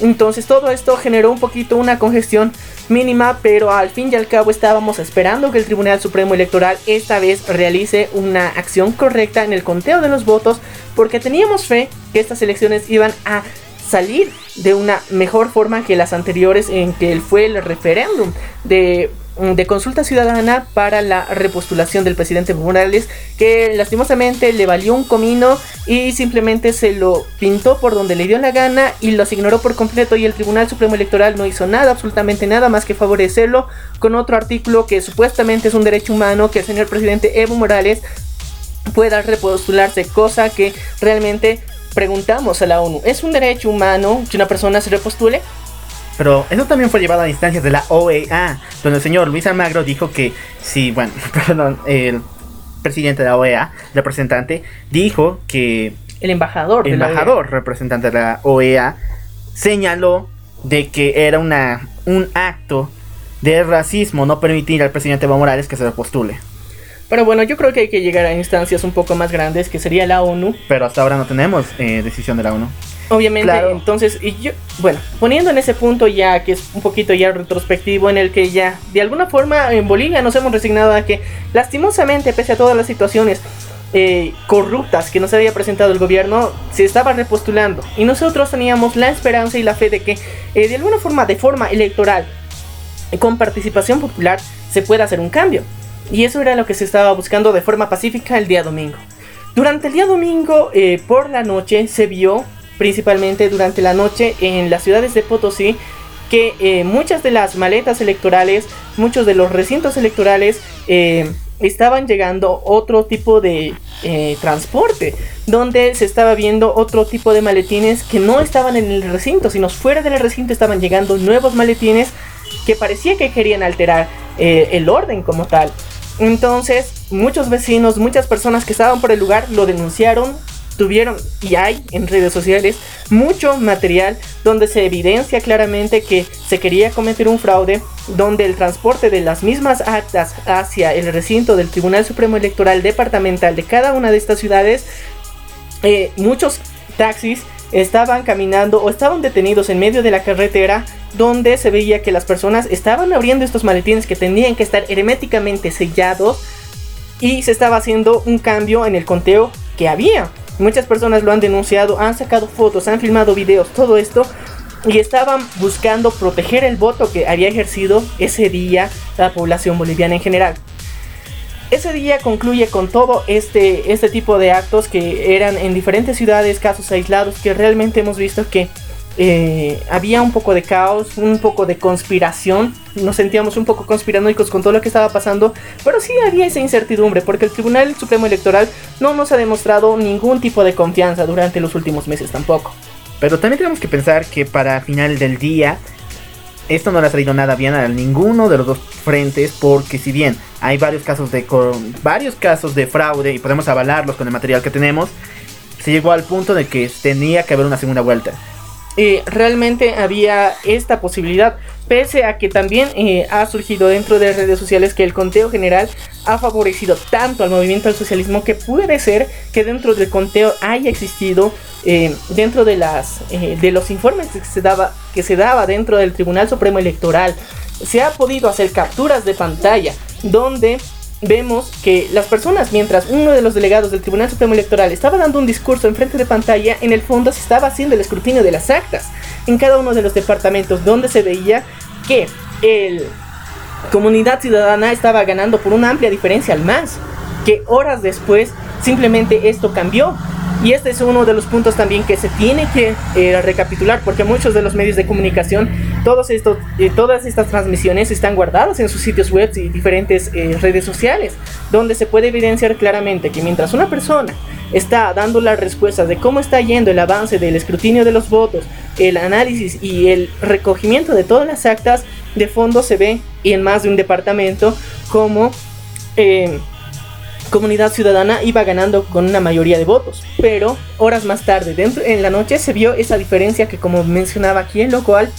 Entonces todo esto generó un poquito una congestión mínima, pero al fin y al cabo estábamos esperando que el Tribunal Supremo Electoral esta vez realice una acción correcta en el conteo de los votos, porque teníamos fe que estas elecciones iban a salir de una mejor forma que las anteriores en que fue el referéndum de, consulta ciudadana para la repostulación del presidente Morales que lastimosamente le valió un comino y simplemente se lo pintó por donde le dio la gana y los ignoró por completo y el Tribunal Supremo Electoral no hizo nada, absolutamente nada más que favorecerlo con otro artículo que supuestamente es un derecho humano que el señor presidente Evo Morales pueda repostularse, cosa que realmente preguntamos a la ONU, ¿es un derecho humano que una persona se repostule? Pero eso también fue llevado a instancias de la OEA, donde el señor Luis Almagro dijo que si, bueno, [laughs] perdón, el presidente de la OEA, representante, dijo que... El embajador. El embajador, representante de la OEA, señaló de que era una, un acto de racismo no permitir al presidente Evo Morales que se repostule. Pero bueno, yo creo que hay que llegar a instancias un poco más grandes, que sería la ONU. Pero hasta ahora no tenemos eh, decisión de la ONU. Obviamente, entonces, y yo, bueno, poniendo en ese punto ya que es un poquito ya retrospectivo, en el que ya de alguna forma en Bolivia nos hemos resignado a que, lastimosamente, pese a todas las situaciones eh, corruptas que nos había presentado el gobierno, se estaba repostulando. Y nosotros teníamos la esperanza y la fe de que, eh, de alguna forma, de forma electoral, con participación popular, se pueda hacer un cambio. Y eso era lo que se estaba buscando de forma pacífica el día domingo. Durante el día domingo, eh, por la noche, se vio principalmente durante la noche en las ciudades de Potosí, que eh, muchas de las maletas electorales, muchos de los recintos electorales eh, estaban llegando otro tipo de eh, transporte, donde se estaba viendo otro tipo de maletines que no estaban en el recinto, sino fuera del recinto estaban llegando nuevos maletines que parecía que querían alterar el orden como tal. Entonces, muchos vecinos, muchas personas que estaban por el lugar lo denunciaron, tuvieron y hay en redes sociales mucho material donde se evidencia claramente que se quería cometer un fraude, donde el transporte de las mismas actas hacia el recinto del Tribunal Supremo Electoral Departamental de cada una de estas ciudades, eh, muchos taxis estaban caminando o estaban detenidos en medio de la carretera donde se veía que las personas estaban abriendo estos maletines que tenían que estar herméticamente sellados y se estaba haciendo un cambio en el conteo que había. Muchas personas lo han denunciado, han sacado fotos, han filmado videos, todo esto. Y estaban buscando proteger el voto que había ejercido ese día la población boliviana en general. Ese día concluye con todo este, este tipo de actos que eran en diferentes ciudades, casos aislados, que realmente hemos visto que eh, había un poco de caos, un poco de conspiración. Nos sentíamos un poco conspiranoicos con todo lo que estaba pasando, pero sí había esa incertidumbre porque el Tribunal Supremo Electoral no nos ha demostrado ningún tipo de confianza durante los últimos meses tampoco. Pero también tenemos que pensar que para final del día esto no le ha salido nada bien a ninguno de los dos frentes porque si bien hay varios casos de varios casos de fraude y podemos avalarlos con el material que tenemos, se llegó al punto de que tenía que haber una segunda vuelta realmente había esta posibilidad, pese a que también eh, ha surgido dentro de redes sociales que el conteo general ha favorecido tanto al movimiento al socialismo que puede ser que dentro del conteo haya existido eh, dentro de las eh, de los informes que se daba que se daba dentro del Tribunal Supremo Electoral se ha podido hacer capturas de pantalla donde vemos que las personas, mientras uno de los delegados del Tribunal Supremo Electoral estaba dando un discurso en frente de pantalla, en el fondo se estaba haciendo el escrutinio de las actas en cada uno de los departamentos donde se veía que el comunidad ciudadana estaba ganando por una amplia diferencia al más, que horas después simplemente esto cambió. Y este es uno de los puntos también que se tiene que eh, recapitular porque muchos de los medios de comunicación, todos estos, eh, todas estas transmisiones están guardadas en sus sitios web y diferentes eh, redes sociales, donde se puede evidenciar claramente que mientras una persona está dando las respuestas de cómo está yendo el avance del escrutinio de los votos, el análisis y el recogimiento de todas las actas, de fondo se ve en más de un departamento como Comunidad Ciudadana iba ganando con una mayoría de votos, pero horas más tarde, dentro en la noche se vio esa diferencia que como mencionaba aquí en lo cual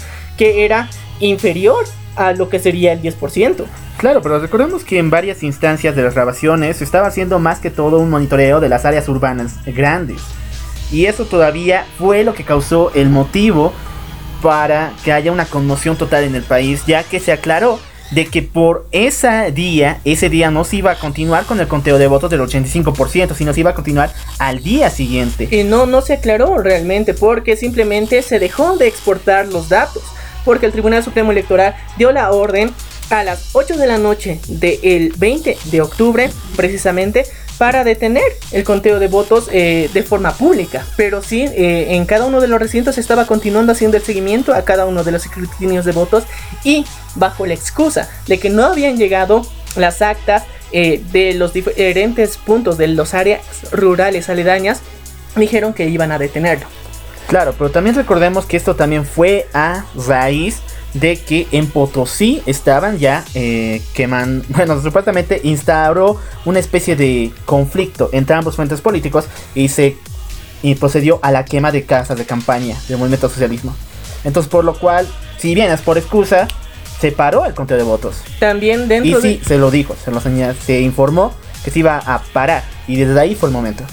que era inferior a lo que sería el 10%. Claro, pero recordemos que en varias instancias de las grabaciones se estaba haciendo más que todo un monitoreo de las áreas urbanas grandes. Y eso todavía fue lo que causó el motivo para que haya una conmoción total en el país, ya que se aclaró de que por ese día, ese día no se iba a continuar con el conteo de votos del 85%, sino se iba a continuar al día siguiente. Y no, no se aclaró realmente porque simplemente se dejó de exportar los datos, porque el Tribunal Supremo Electoral dio la orden a las 8 de la noche del 20 de octubre, precisamente, para detener el conteo de votos eh, de forma pública. Pero sí, eh, en cada uno de los recintos estaba continuando haciendo el seguimiento a cada uno de los escrutinios de votos y bajo la excusa de que no habían llegado las actas eh, de los diferentes puntos de las áreas rurales aledañas, dijeron que iban a detenerlo. Claro, pero también recordemos que esto también fue a raíz de que en Potosí estaban ya eh, quemando, [laughs] bueno, supuestamente instauró una especie de conflicto entre ambos fuentes políticos y se y procedió a la quema de casas de campaña del movimiento socialismo. Entonces, por lo cual, si bien es por excusa, se paró el conteo de votos. También dentro y sí, se lo dijo, se lo se informó que se iba a parar y desde ahí fue el momento.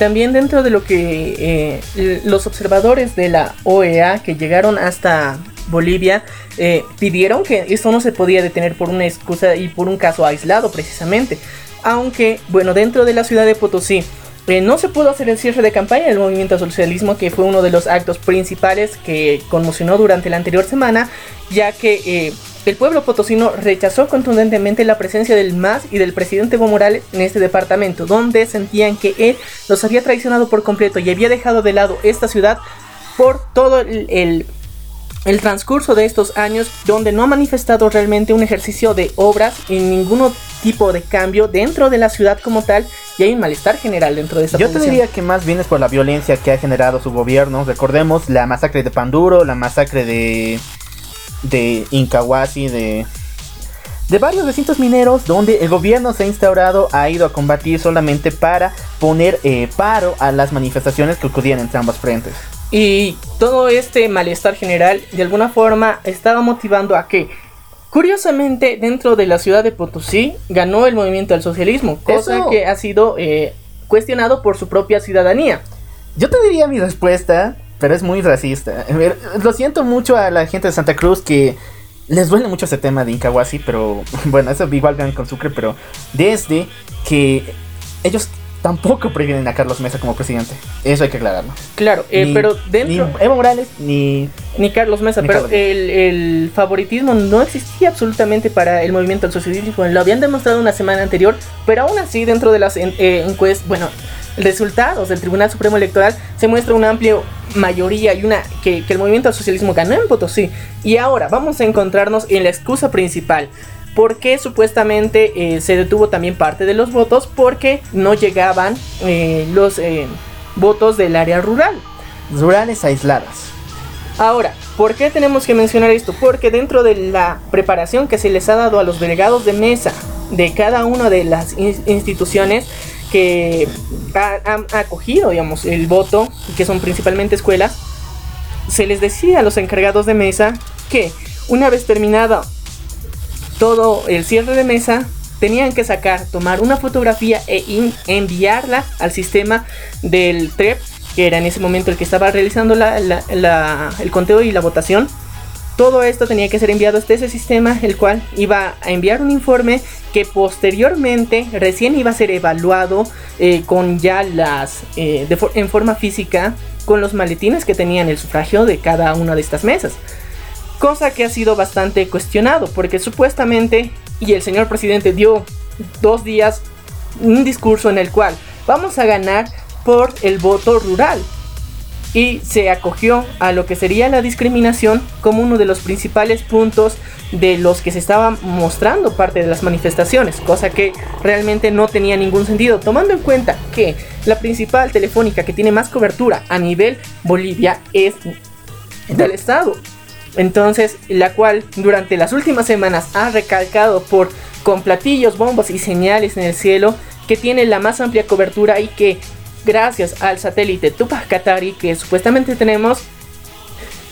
También dentro de lo que eh, los observadores de la OEA que llegaron hasta Bolivia eh, pidieron que esto no se podía detener por una excusa y por un caso aislado precisamente. Aunque, bueno, dentro de la ciudad de Potosí eh, no se pudo hacer el cierre de campaña del movimiento socialismo, que fue uno de los actos principales que conmocionó durante la anterior semana, ya que eh, el pueblo potosino rechazó contundentemente la presencia del MAS y del presidente Evo Morales en este departamento, donde sentían que él los había traicionado por completo y había dejado de lado esta ciudad por todo el, el, el transcurso de estos años donde no ha manifestado realmente un ejercicio de obras en ningún tipo de cambio dentro de la ciudad como tal y hay un malestar general dentro de esta Yo te población. diría que más bien es por la violencia que ha generado su gobierno. Recordemos la masacre de Panduro, la masacre de de Incahuasi, de de varios recintos mineros donde el gobierno se ha instaurado, ha ido a combatir solamente para poner eh, paro a las manifestaciones que ocurrían entre ambos frentes. Y todo este malestar general de alguna forma estaba motivando a que, curiosamente, dentro de la ciudad de Potosí ganó el movimiento al socialismo, cosa Eso- que ha sido eh, cuestionado por su propia ciudadanía. Yo te diría mi respuesta, pero es muy racista. Lo siento mucho a la gente de Santa Cruz que les duele mucho ese tema de Incahuasi, pero [laughs] bueno, eso igual ganan con Sucre, pero desde que ellos tampoco prefieren a Carlos Mesa como presidente. Eso hay que aclararlo. Claro, eh, Ni- pero dentro... Ni Evo Morales, ni... Ni Carlos Mesa, Ni pero Carlos. El, el favoritismo no existía absolutamente para el movimiento al socialismo. Lo habían demostrado una semana anterior, pero aún así dentro de las en- eh, encuestas, bueno, resultados del Tribunal Supremo Electoral se muestra una amplia mayoría y una que, que el movimiento al socialismo ganó en Potosí. Y ahora vamos a encontrarnos en la excusa principal. ¿Por qué supuestamente eh, se detuvo también parte de los votos? Porque no llegaban eh, los eh, votos del área rural. Rurales aisladas. Ahora, ¿por qué tenemos que mencionar esto? Porque dentro de la preparación que se les ha dado a los delegados de mesa de cada una de las in- instituciones que ha- han acogido, digamos, el voto, que son principalmente escuelas, se les decía a los encargados de mesa que una vez terminado todo el cierre de mesa, tenían que sacar, tomar una fotografía e enviarla al sistema del TREP, que era en ese momento el que estaba realizando el conteo y la votación. Todo esto tenía que ser enviado hasta ese sistema, el cual iba a enviar un informe que posteriormente recién iba a ser evaluado eh, con ya las eh, en forma física con los maletines que tenían el sufragio de cada una de estas mesas. Cosa que ha sido bastante cuestionado, porque supuestamente, y el señor presidente dio dos días un discurso en el cual vamos a ganar por el voto rural. Y se acogió a lo que sería la discriminación como uno de los principales puntos de los que se estaban mostrando parte de las manifestaciones, cosa que realmente no tenía ningún sentido, tomando en cuenta que la principal telefónica que tiene más cobertura a nivel Bolivia es del Estado. Entonces, la cual durante las últimas semanas ha recalcado por con platillos, bombas y señales en el cielo que tiene la más amplia cobertura y que gracias al satélite Tupac Katari que supuestamente tenemos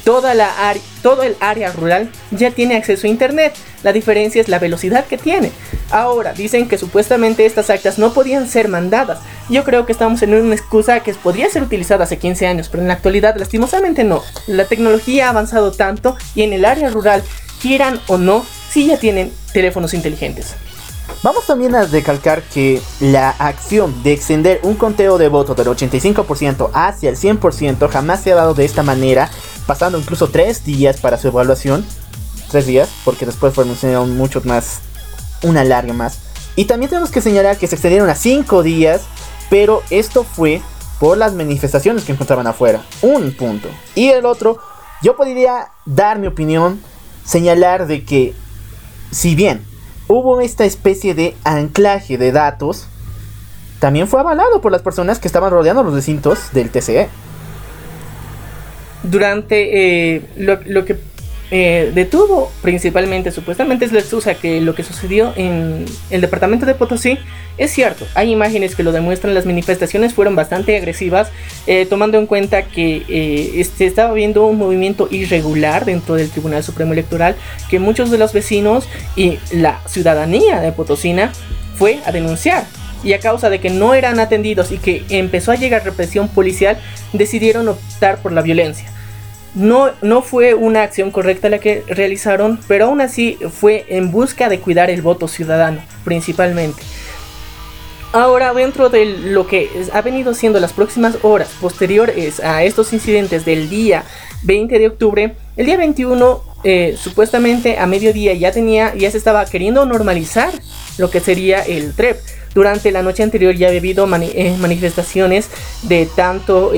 toda la todo el área rural ya tiene acceso a internet. La diferencia es la velocidad que tiene. Ahora dicen que supuestamente estas actas no podían ser mandadas. Yo creo que estamos en una excusa que podría ser utilizada hace 15 años, pero en la actualidad lastimosamente no. La tecnología ha avanzado tanto y en el área rural, quieran o no, sí ya tienen teléfonos inteligentes. Vamos también a recalcar que la acción de extender un conteo de votos del 85% hacia el 100% jamás se ha dado de esta manera, pasando incluso tres días para su evaluación. Tres días, porque después fueron muchos más, una larga más. Y también tenemos que señalar que se extendieron a cinco días, pero esto fue por las manifestaciones que encontraban afuera. Un punto. Y el otro, yo podría dar mi opinión, señalar de que, si bien hubo esta especie de anclaje de datos, también fue avalado por las personas que estaban rodeando los recintos del TCE. Durante eh, lo, que eh, detuvo principalmente, supuestamente es la excusa que lo que sucedió en el departamento de Potosí es cierto. Hay imágenes que lo demuestran, las manifestaciones fueron bastante agresivas, eh, tomando en cuenta que eh, se estaba viendo un movimiento irregular dentro del Tribunal Supremo Electoral, que muchos de los vecinos y la ciudadanía de Potosina fue a denunciar. Y a causa de que no eran atendidos y que empezó a llegar represión policial, decidieron optar por la violencia. No, no fue una acción correcta la que realizaron, pero aún así fue en busca de cuidar el voto ciudadano, principalmente. Ahora, dentro de lo que ha venido siendo las próximas horas posteriores a estos incidentes del día 20 de octubre, el día 21 eh, supuestamente a mediodía ya tenía, ya se estaba queriendo normalizar lo que sería el TREP. Durante la noche anterior ya ha habido eh, manifestaciones de tanto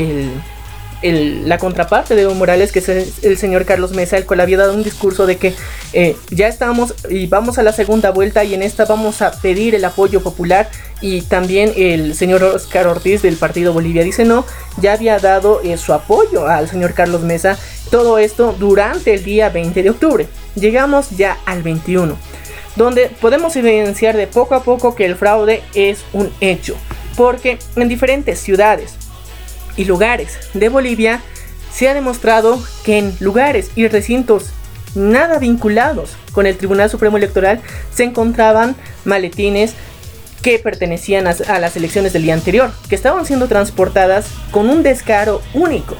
la contraparte de Evo Morales, que es el, señor Carlos Mesa, el cual había dado un discurso de que eh, ya estamos y vamos a la segunda vuelta y en esta vamos a pedir el apoyo popular y también el señor Oscar Ortiz del partido Bolivia dice no, ya había dado eh, su apoyo al señor Carlos Mesa, todo esto durante el día 20 de octubre. Llegamos ya al 21, donde podemos evidenciar de poco a poco que el fraude es un hecho, porque en diferentes ciudades y lugares de Bolivia se ha demostrado que en lugares y recintos nada vinculados con el Tribunal Supremo Electoral se encontraban maletines que pertenecían a, las elecciones del día anterior, que estaban siendo transportadas con un descaro único.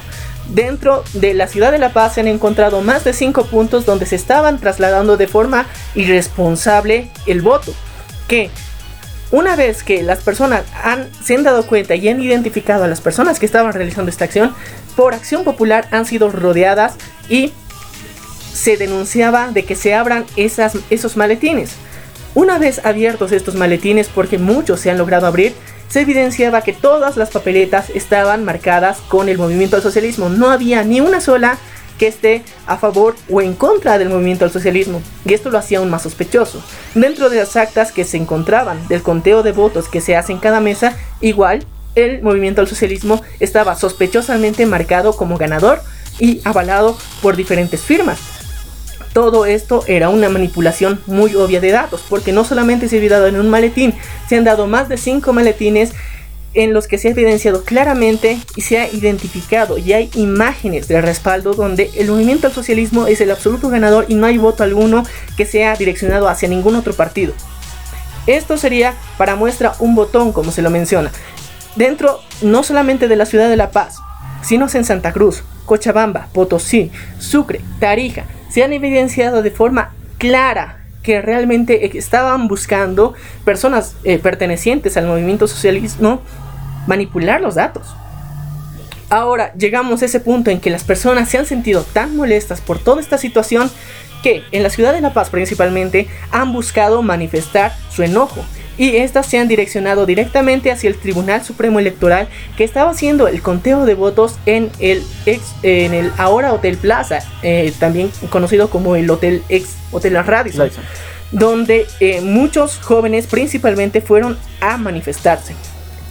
Dentro de la ciudad de La Paz se han encontrado más de 5 puntos donde se estaban trasladando de forma irresponsable el voto, que una vez que las personas se han dado cuenta y han identificado a las personas que estaban realizando esta acción, por acción popular han sido rodeadas y se denunciaba de que se abran esos maletines. Una vez abiertos estos maletines, porque muchos se han logrado abrir, se evidenciaba que todas las papeletas estaban marcadas con el movimiento al socialismo. No había ni una sola que esté a favor o en contra del movimiento al socialismo, y esto lo hacía aún más sospechoso. Dentro de las actas que se encontraban del conteo de votos que se hace en cada mesa, igual el movimiento al socialismo estaba sospechosamente marcado como ganador y avalado por diferentes firmas. Todo esto era una manipulación muy obvia de datos, porque no solamente se había dado en un maletín, se han dado más de 5 maletines en los que se ha evidenciado claramente y se ha identificado y hay imágenes de respaldo donde el movimiento al socialismo es el absoluto ganador y no hay voto alguno que sea direccionado hacia ningún otro partido. Esto sería para muestra un botón como se lo menciona. Dentro no solamente de la ciudad de La Paz, sino en Santa Cruz, Cochabamba, Potosí, Sucre, Tarija, se han evidenciado de forma clara que realmente estaban buscando personas eh, pertenecientes al movimiento socialismo manipular los datos. Ahora llegamos a ese punto en que las personas se han sentido tan molestas por toda esta situación que en la ciudad de La Paz principalmente han buscado manifestar su enojo y estas se han direccionado directamente hacia el Tribunal Supremo Electoral que estaba haciendo el conteo de votos en el ex, en el ahora Hotel Plaza, eh, también conocido como el Hotel Ex Hotel Radisson, donde eh, muchos jóvenes principalmente fueron a manifestarse.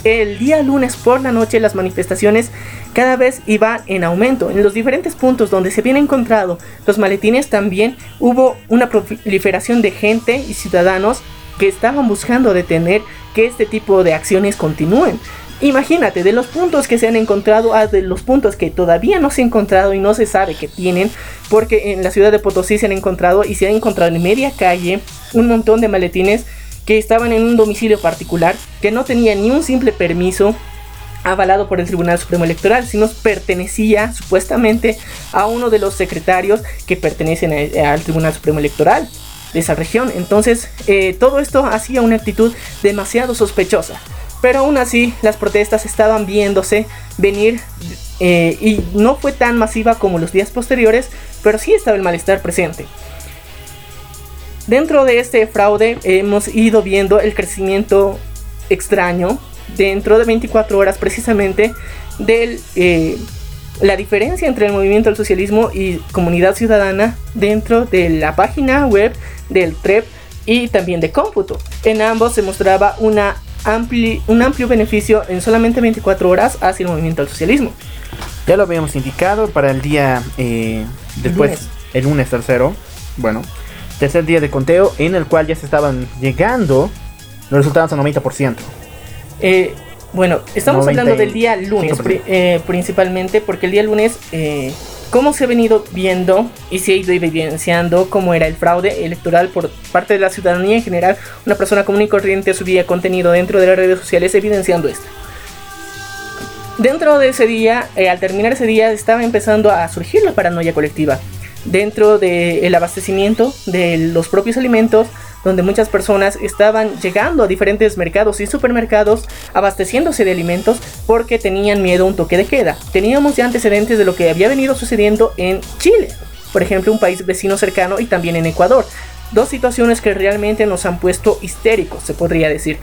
El día lunes por la noche las manifestaciones cada vez iban en aumento. En los diferentes puntos donde se habían encontrado los maletines también hubo una proliferación de gente y ciudadanos que estaban buscando detener que este tipo de acciones continúen. Imagínate, de los puntos que se han encontrado a de los puntos que todavía no se han encontrado y no se sabe que tienen, porque en la ciudad de Potosí se han encontrado y se han encontrado en media calle un montón de maletines que estaban en un domicilio particular, que no tenía ni un simple permiso avalado por el Tribunal Supremo Electoral, sino pertenecía supuestamente a uno de los secretarios que pertenecen al Tribunal Supremo Electoral de esa región. Entonces, eh, todo esto hacía una actitud demasiado sospechosa. Pero aún así, las protestas estaban viéndose venir eh, y no fue tan masiva como los días posteriores, pero sí estaba el malestar presente. Dentro de este fraude hemos ido viendo el crecimiento extraño dentro de 24 horas precisamente del eh, la diferencia entre el movimiento del socialismo y comunidad ciudadana dentro de la página web del TREP y también de cómputo. En ambos se mostraba una un amplio beneficio en solamente 24 horas hacia el movimiento del socialismo. Ya lo habíamos indicado para el día eh, después, el lunes. tercero, bueno, tercer día de conteo en el cual ya se estaban llegando los resultados al 90%. Eh, bueno, estamos hablando del día lunes eh, principalmente porque el día lunes, eh, como se ha venido viendo y se ha ido evidenciando cómo era el fraude electoral por parte de la ciudadanía en general, una persona común y corriente subía contenido dentro de las redes sociales evidenciando esto. Dentro de ese día, eh, al terminar ese día, estaba empezando a surgir la paranoia colectiva. Dentro del abastecimiento de los propios alimentos, donde muchas personas estaban llegando a diferentes mercados y supermercados abasteciéndose de alimentos porque tenían miedo a un toque de queda. Teníamos ya antecedentes de lo que había venido sucediendo en Chile, por ejemplo, un país vecino cercano y también en Ecuador. Dos situaciones que realmente nos han puesto histéricos, se podría decir.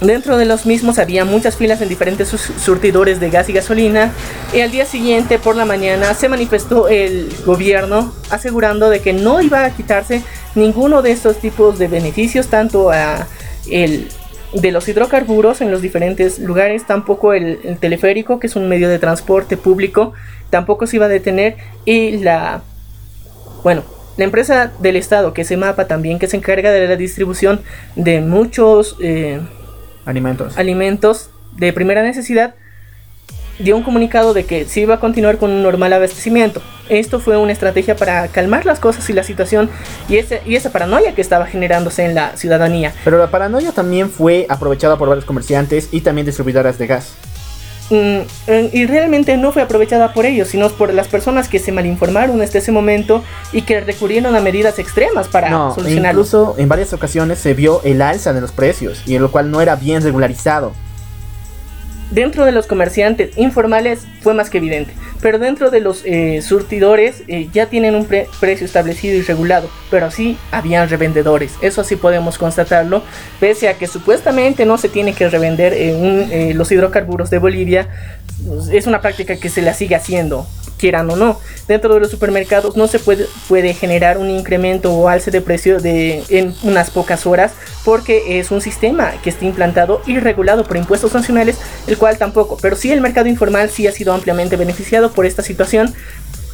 Dentro de los mismos había muchas filas en diferentes surtidores de gas y gasolina y al día siguiente por la mañana se manifestó el gobierno asegurando de que no iba a quitarse ninguno de estos tipos de beneficios tanto a el de los hidrocarburos en los diferentes lugares, tampoco el, el teleférico que es un medio de transporte público tampoco se iba a detener y la bueno la empresa del estado que se mapa también que se encarga de la distribución de muchos eh, alimentos. alimentos de primera necesidad, dio un comunicado de que se iba a continuar con un normal abastecimiento. Esto fue una estrategia para calmar las cosas y la situación y, ese, y esa paranoia que estaba generándose en la ciudadanía. Pero la paranoia también fue aprovechada por varios comerciantes y también distribuidoras de gas. Mm, y realmente no fue aprovechada por ellos, sino por las personas que se malinformaron hasta ese momento y que recurrieron a medidas extremas para no, solucionarlo. Incluso en varias ocasiones se vio el alza de los precios y en lo cual no era bien regularizado. Dentro de los comerciantes informales fue más que evidente, pero dentro de los eh, surtidores eh, ya tienen un precio establecido y regulado, pero así habían revendedores, eso sí podemos constatarlo, pese a que supuestamente no se tiene que revender eh, los hidrocarburos de Bolivia, es una práctica que se la sigue haciendo, quieran o no. Dentro de los supermercados no se puede, puede generar un incremento o alce de precio de, en unas pocas horas porque es un sistema que está implantado y regulado por impuestos nacionales, el cual tampoco. Pero sí el mercado informal sí ha sido ampliamente beneficiado por esta situación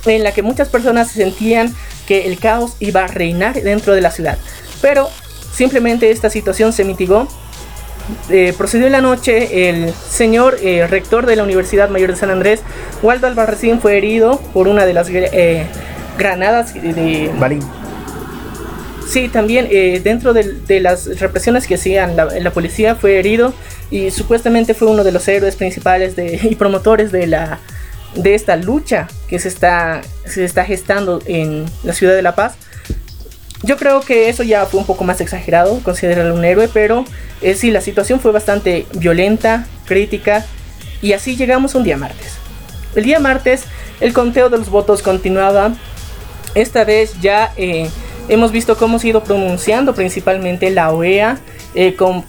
en la que muchas personas sentían que el caos iba a reinar dentro de la ciudad. Pero simplemente esta situación se mitigó eh, procedió en la noche, el señor eh, rector de la Universidad Mayor de San Andrés, Waldo Albarracín, fue herido por una de las eh, granadas de... Balín. Sí, también dentro de, las represiones que hacían la, policía fue herido y supuestamente fue uno de los héroes principales de, y promotores de la de esta lucha que se está, se está gestando en la ciudad de La Paz yo creo que eso ya fue un poco más exagerado, considerarlo un héroe, pero eh, sí, la situación fue bastante violenta, crítica, y así llegamos un día martes. El día martes el conteo de los votos continuaba. Esta vez ya eh, hemos visto cómo se ha ido pronunciando principalmente la OEA eh, con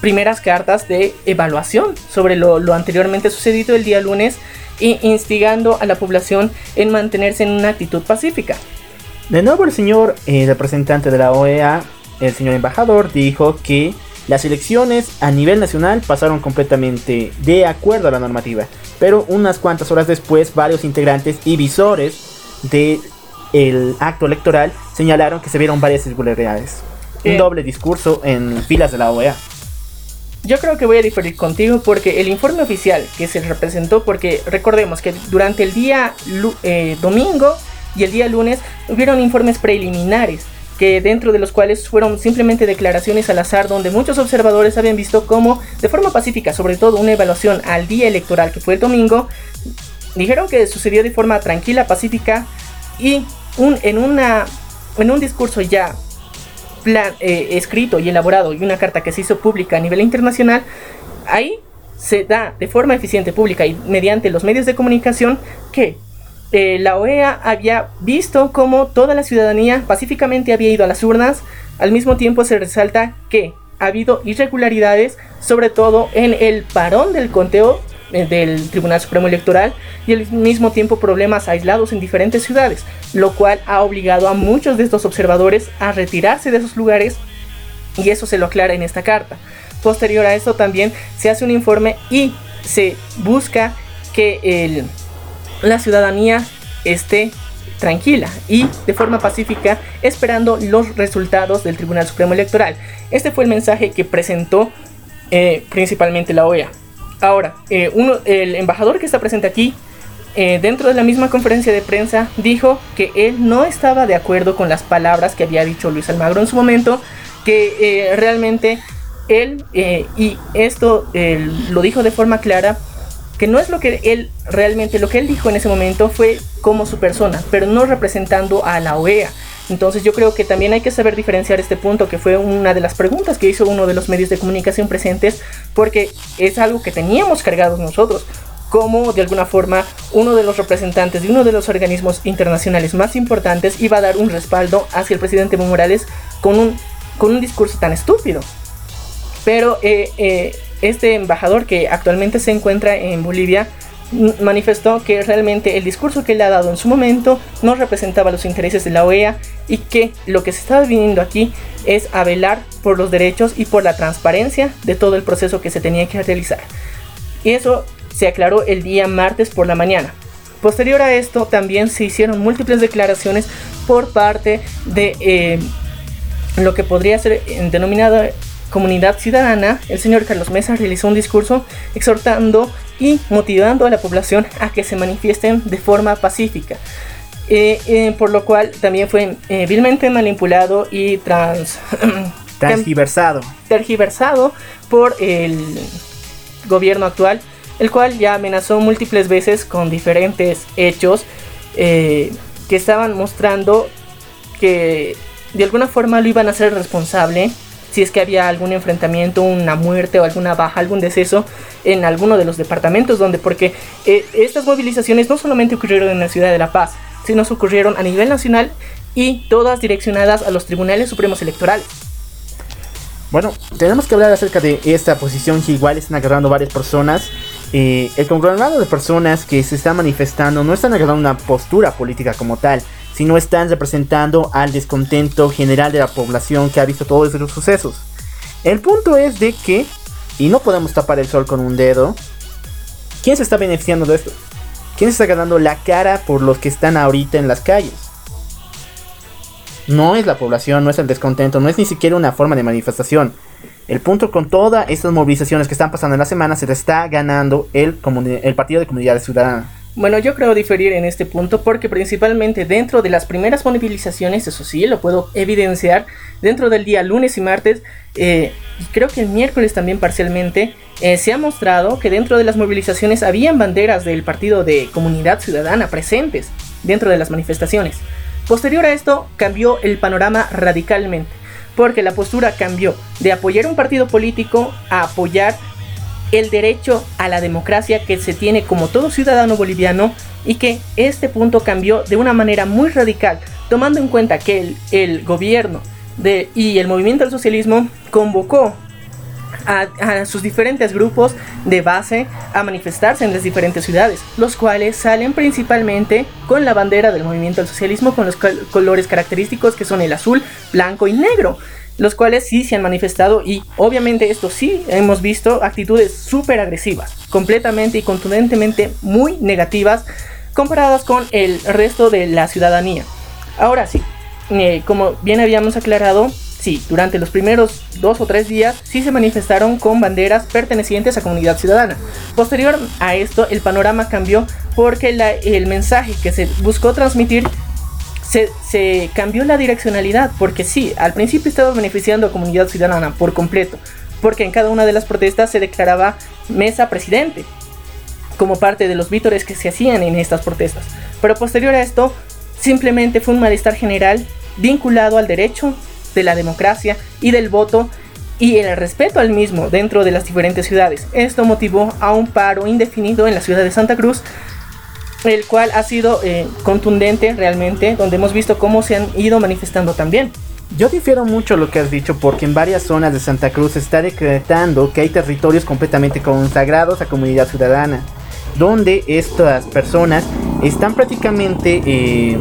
primeras cartas de evaluación sobre lo, lo anteriormente sucedido el día lunes e instigando a la población en mantenerse en una actitud pacífica. De nuevo el señor eh, representante de la OEA, el señor embajador, dijo que las elecciones a nivel nacional pasaron completamente de acuerdo a la normativa, pero unas cuantas horas después varios integrantes y visores del el acto electoral señalaron que se vieron varias irregularidades. Un doble discurso en filas de la OEA. Yo creo que voy a diferir contigo porque el informe oficial que se representó, porque recordemos que durante el día eh, domingo y el día lunes hubieron informes preliminares que dentro de los cuales fueron simplemente declaraciones al azar donde muchos observadores habían visto cómo de forma pacífica, sobre todo una evaluación al día electoral que fue el domingo, dijeron que sucedió de forma tranquila, pacífica y un, en, una, en un discurso ya eh, escrito y elaborado y una carta que se hizo pública a nivel internacional, ahí se da de forma eficiente, pública y mediante los medios de comunicación que eh, la OEA había visto cómo toda la ciudadanía pacíficamente había ido a las urnas. Al mismo tiempo se resalta que ha habido irregularidades, sobre todo en el parón del conteo eh, del Tribunal Supremo Electoral y al mismo tiempo problemas aislados en diferentes ciudades, lo cual ha obligado a muchos de estos observadores a retirarse de esos lugares y eso se lo aclara en esta carta. Posterior a esto también se hace un informe y se busca que el la ciudadanía esté tranquila y de forma pacífica esperando los resultados del Tribunal Supremo Electoral. Este fue el mensaje que presentó eh, principalmente la OEA. Ahora, eh, uno, el embajador que está presente aquí, eh, dentro de la misma conferencia de prensa, dijo que él no estaba de acuerdo con las palabras que había dicho Luis Almagro en su momento, que realmente él, y esto lo dijo de forma clara, que no es lo que él realmente, lo que él dijo en ese momento fue como su persona, pero no representando a la OEA. Entonces yo creo que también hay que saber diferenciar este punto, que fue una de las preguntas que hizo uno de los medios de comunicación presentes, porque es algo que teníamos cargados nosotros, como de alguna forma uno de los representantes de uno de los organismos internacionales más importantes iba a dar un respaldo hacia el presidente Evo Morales con un, con un discurso tan estúpido. Pero eh, eh, este embajador que actualmente se encuentra en Bolivia manifestó que realmente el discurso que él ha dado en su momento no representaba los intereses de la OEA y que lo que se estaba viniendo aquí es a velar por los derechos y por la transparencia de todo el proceso que se tenía que realizar. Y eso se aclaró el día martes por la mañana. Posterior a esto también se hicieron múltiples declaraciones por parte de eh, lo que podría ser denominada comunidad ciudadana, el señor Carlos Mesa realizó un discurso exhortando y motivando a la población a que se manifiesten de forma pacífica. Eh, eh, por lo cual también fue eh, vilmente manipulado y trans [clears throat] transgiversado. tergiversado por el gobierno actual, el cual ya amenazó múltiples veces con diferentes hechos que estaban mostrando que de alguna forma lo iban a ser responsable si es que había algún enfrentamiento, una muerte o alguna baja, algún deceso en alguno de los departamentos donde, porque eh, estas movilizaciones no solamente ocurrieron en la ciudad de La Paz, sino ocurrieron a nivel nacional y todas direccionadas a los tribunales supremos electorales. Bueno, tenemos que hablar acerca de esta posición que igual están agarrando varias personas. Eh, el conglomerado de personas que se están manifestando no están agarrando una postura política como tal, si no están representando al descontento general de la población que ha visto todos esos sucesos. El punto es de que, y no podemos tapar el sol con un dedo, ¿quién se está beneficiando de esto? ¿Quién se está ganando la cara por los que están ahorita en las calles? No es la población, no es el descontento, no es ni siquiera una forma de manifestación. El punto con todas estas movilizaciones que están pasando en la semana se está ganando el, el Partido de Comunidades Ciudadanas. Bueno, yo creo diferir en este punto porque principalmente dentro de las primeras movilizaciones, eso sí, lo puedo evidenciar, dentro del día lunes y martes, eh, y creo que el miércoles también parcialmente, eh, se ha mostrado que dentro de las movilizaciones habían banderas del Partido de Comunidad Ciudadana presentes dentro de las manifestaciones. Posterior a esto, cambió el panorama radicalmente, porque la postura cambió de apoyar un partido político a apoyar el derecho a la democracia que se tiene como todo ciudadano boliviano y que este punto cambió de una manera muy radical, tomando en cuenta que el, gobierno de, y el movimiento del socialismo convocó a, sus diferentes grupos de base a manifestarse en las diferentes ciudades, los cuales salen principalmente con la bandera del movimiento del socialismo, con los colores característicos que son el azul, blanco y negro los cuales sí se han manifestado y obviamente esto sí hemos visto actitudes súper agresivas, completamente y contundentemente muy negativas comparadas con el resto de la ciudadanía. Ahora sí, eh, como bien habíamos aclarado, sí, durante los primeros dos o tres días sí se manifestaron con banderas pertenecientes a comunidad ciudadana. Posterior a esto, el panorama cambió porque el mensaje que se buscó transmitir se, cambió la direccionalidad, porque sí, al principio estaba beneficiando a comunidad ciudadana por completo, porque en cada una de las protestas se declaraba mesa presidente, como parte de los vítores que se hacían en estas protestas. Pero posterior a esto, simplemente fue un malestar general vinculado al derecho de la democracia y del voto y el respeto al mismo dentro de las diferentes ciudades. Esto motivó a un paro indefinido en la ciudad de Santa Cruz el cual ha sido eh, contundente realmente, donde hemos visto cómo se han ido manifestando también. Yo difiero mucho lo que has dicho porque en varias zonas de Santa Cruz se está decretando que hay territorios completamente consagrados a comunidad ciudadana, donde estas personas están prácticamente eh,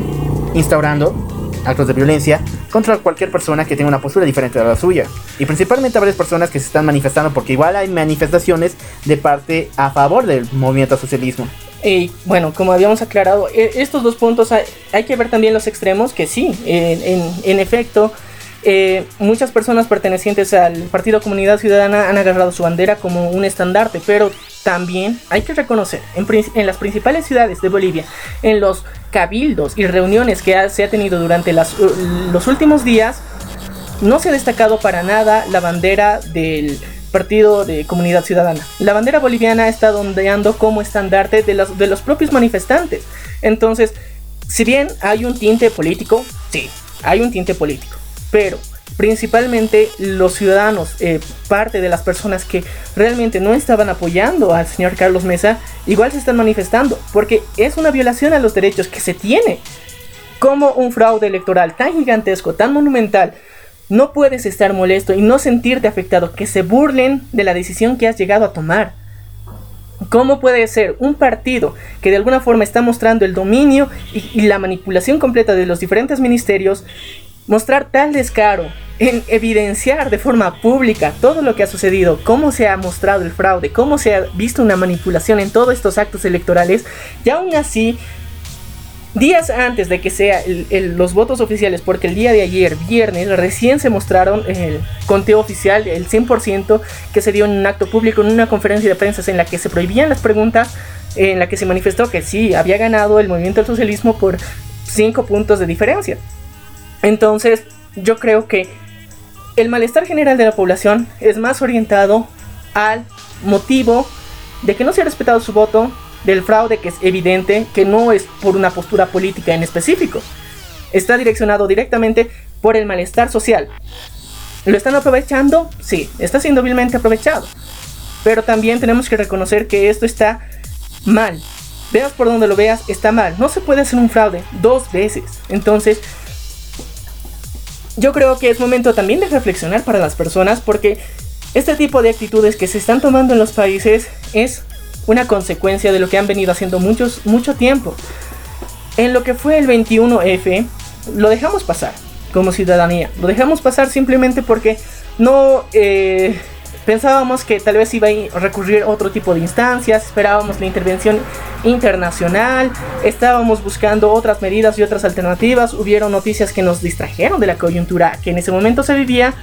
instaurando actos de violencia contra cualquier persona que tenga una postura diferente a la suya. Y principalmente a varias personas que se están manifestando porque igual hay manifestaciones de parte a favor del movimiento socialismo. Bueno, como habíamos aclarado, e, estos dos puntos hay, que ver también los extremos, que sí, en, efecto, eh, muchas personas pertenecientes al Partido Comunidad Ciudadana han agarrado su bandera como un estandarte, pero también hay que reconocer en, las principales ciudades de Bolivia, en los cabildos y reuniones que se ha tenido durante los últimos días, no se ha destacado para nada la bandera del Partido de Comunidad Ciudadana. La bandera boliviana está ondeando como estandarte de los, de los propios manifestantes. Entonces, si bien hay un tinte político, sí, hay un tinte político, pero principalmente los ciudadanos, eh, parte de las personas que realmente no estaban apoyando al señor Carlos Mesa, igual se están manifestando, porque es una violación a los derechos que se tiene. Como un fraude electoral tan gigantesco, tan monumental, no puedes estar molesto y no sentirte afectado, que se burlen de la decisión que has llegado a tomar. ¿Cómo puede ser un partido que de alguna forma está mostrando el dominio y, la manipulación completa de los diferentes ministerios, mostrar tal descaro en evidenciar de forma pública todo lo que ha sucedido, cómo se ha mostrado el fraude, cómo se ha visto una manipulación en todos estos actos electorales, y aún así días antes de que sea los votos oficiales, porque el día de ayer, viernes, recién se mostraron el conteo oficial, el 100% que se dio en un acto público, en una conferencia de prensa en la que se prohibían las preguntas, en la que se manifestó que sí, había ganado el movimiento del socialismo por 5 puntos de diferencia. Entonces, yo creo que el malestar general de la población es más orientado al motivo de que no se ha respetado su voto, del fraude que es evidente, que no es por una postura política en específico. Está direccionado directamente por el malestar social. ¿Lo están aprovechando? Sí, está siendo vilmente aprovechado. Pero también tenemos que reconocer que esto está mal. Veas por donde lo veas, está mal. No se puede hacer un fraude dos veces. Entonces, yo creo que es momento también de reflexionar para las personas porque este tipo de actitudes que se están tomando en los países es una consecuencia de lo que han venido haciendo muchos, mucho tiempo. En lo que fue el 21F, lo dejamos pasar como ciudadanía. Lo dejamos pasar simplemente porque no eh, pensábamos que tal vez iba a recurrir otro tipo de instancias, esperábamos la intervención internacional, estábamos buscando otras medidas y otras alternativas, hubieron noticias que nos distrajeron de la coyuntura que en ese momento se vivía,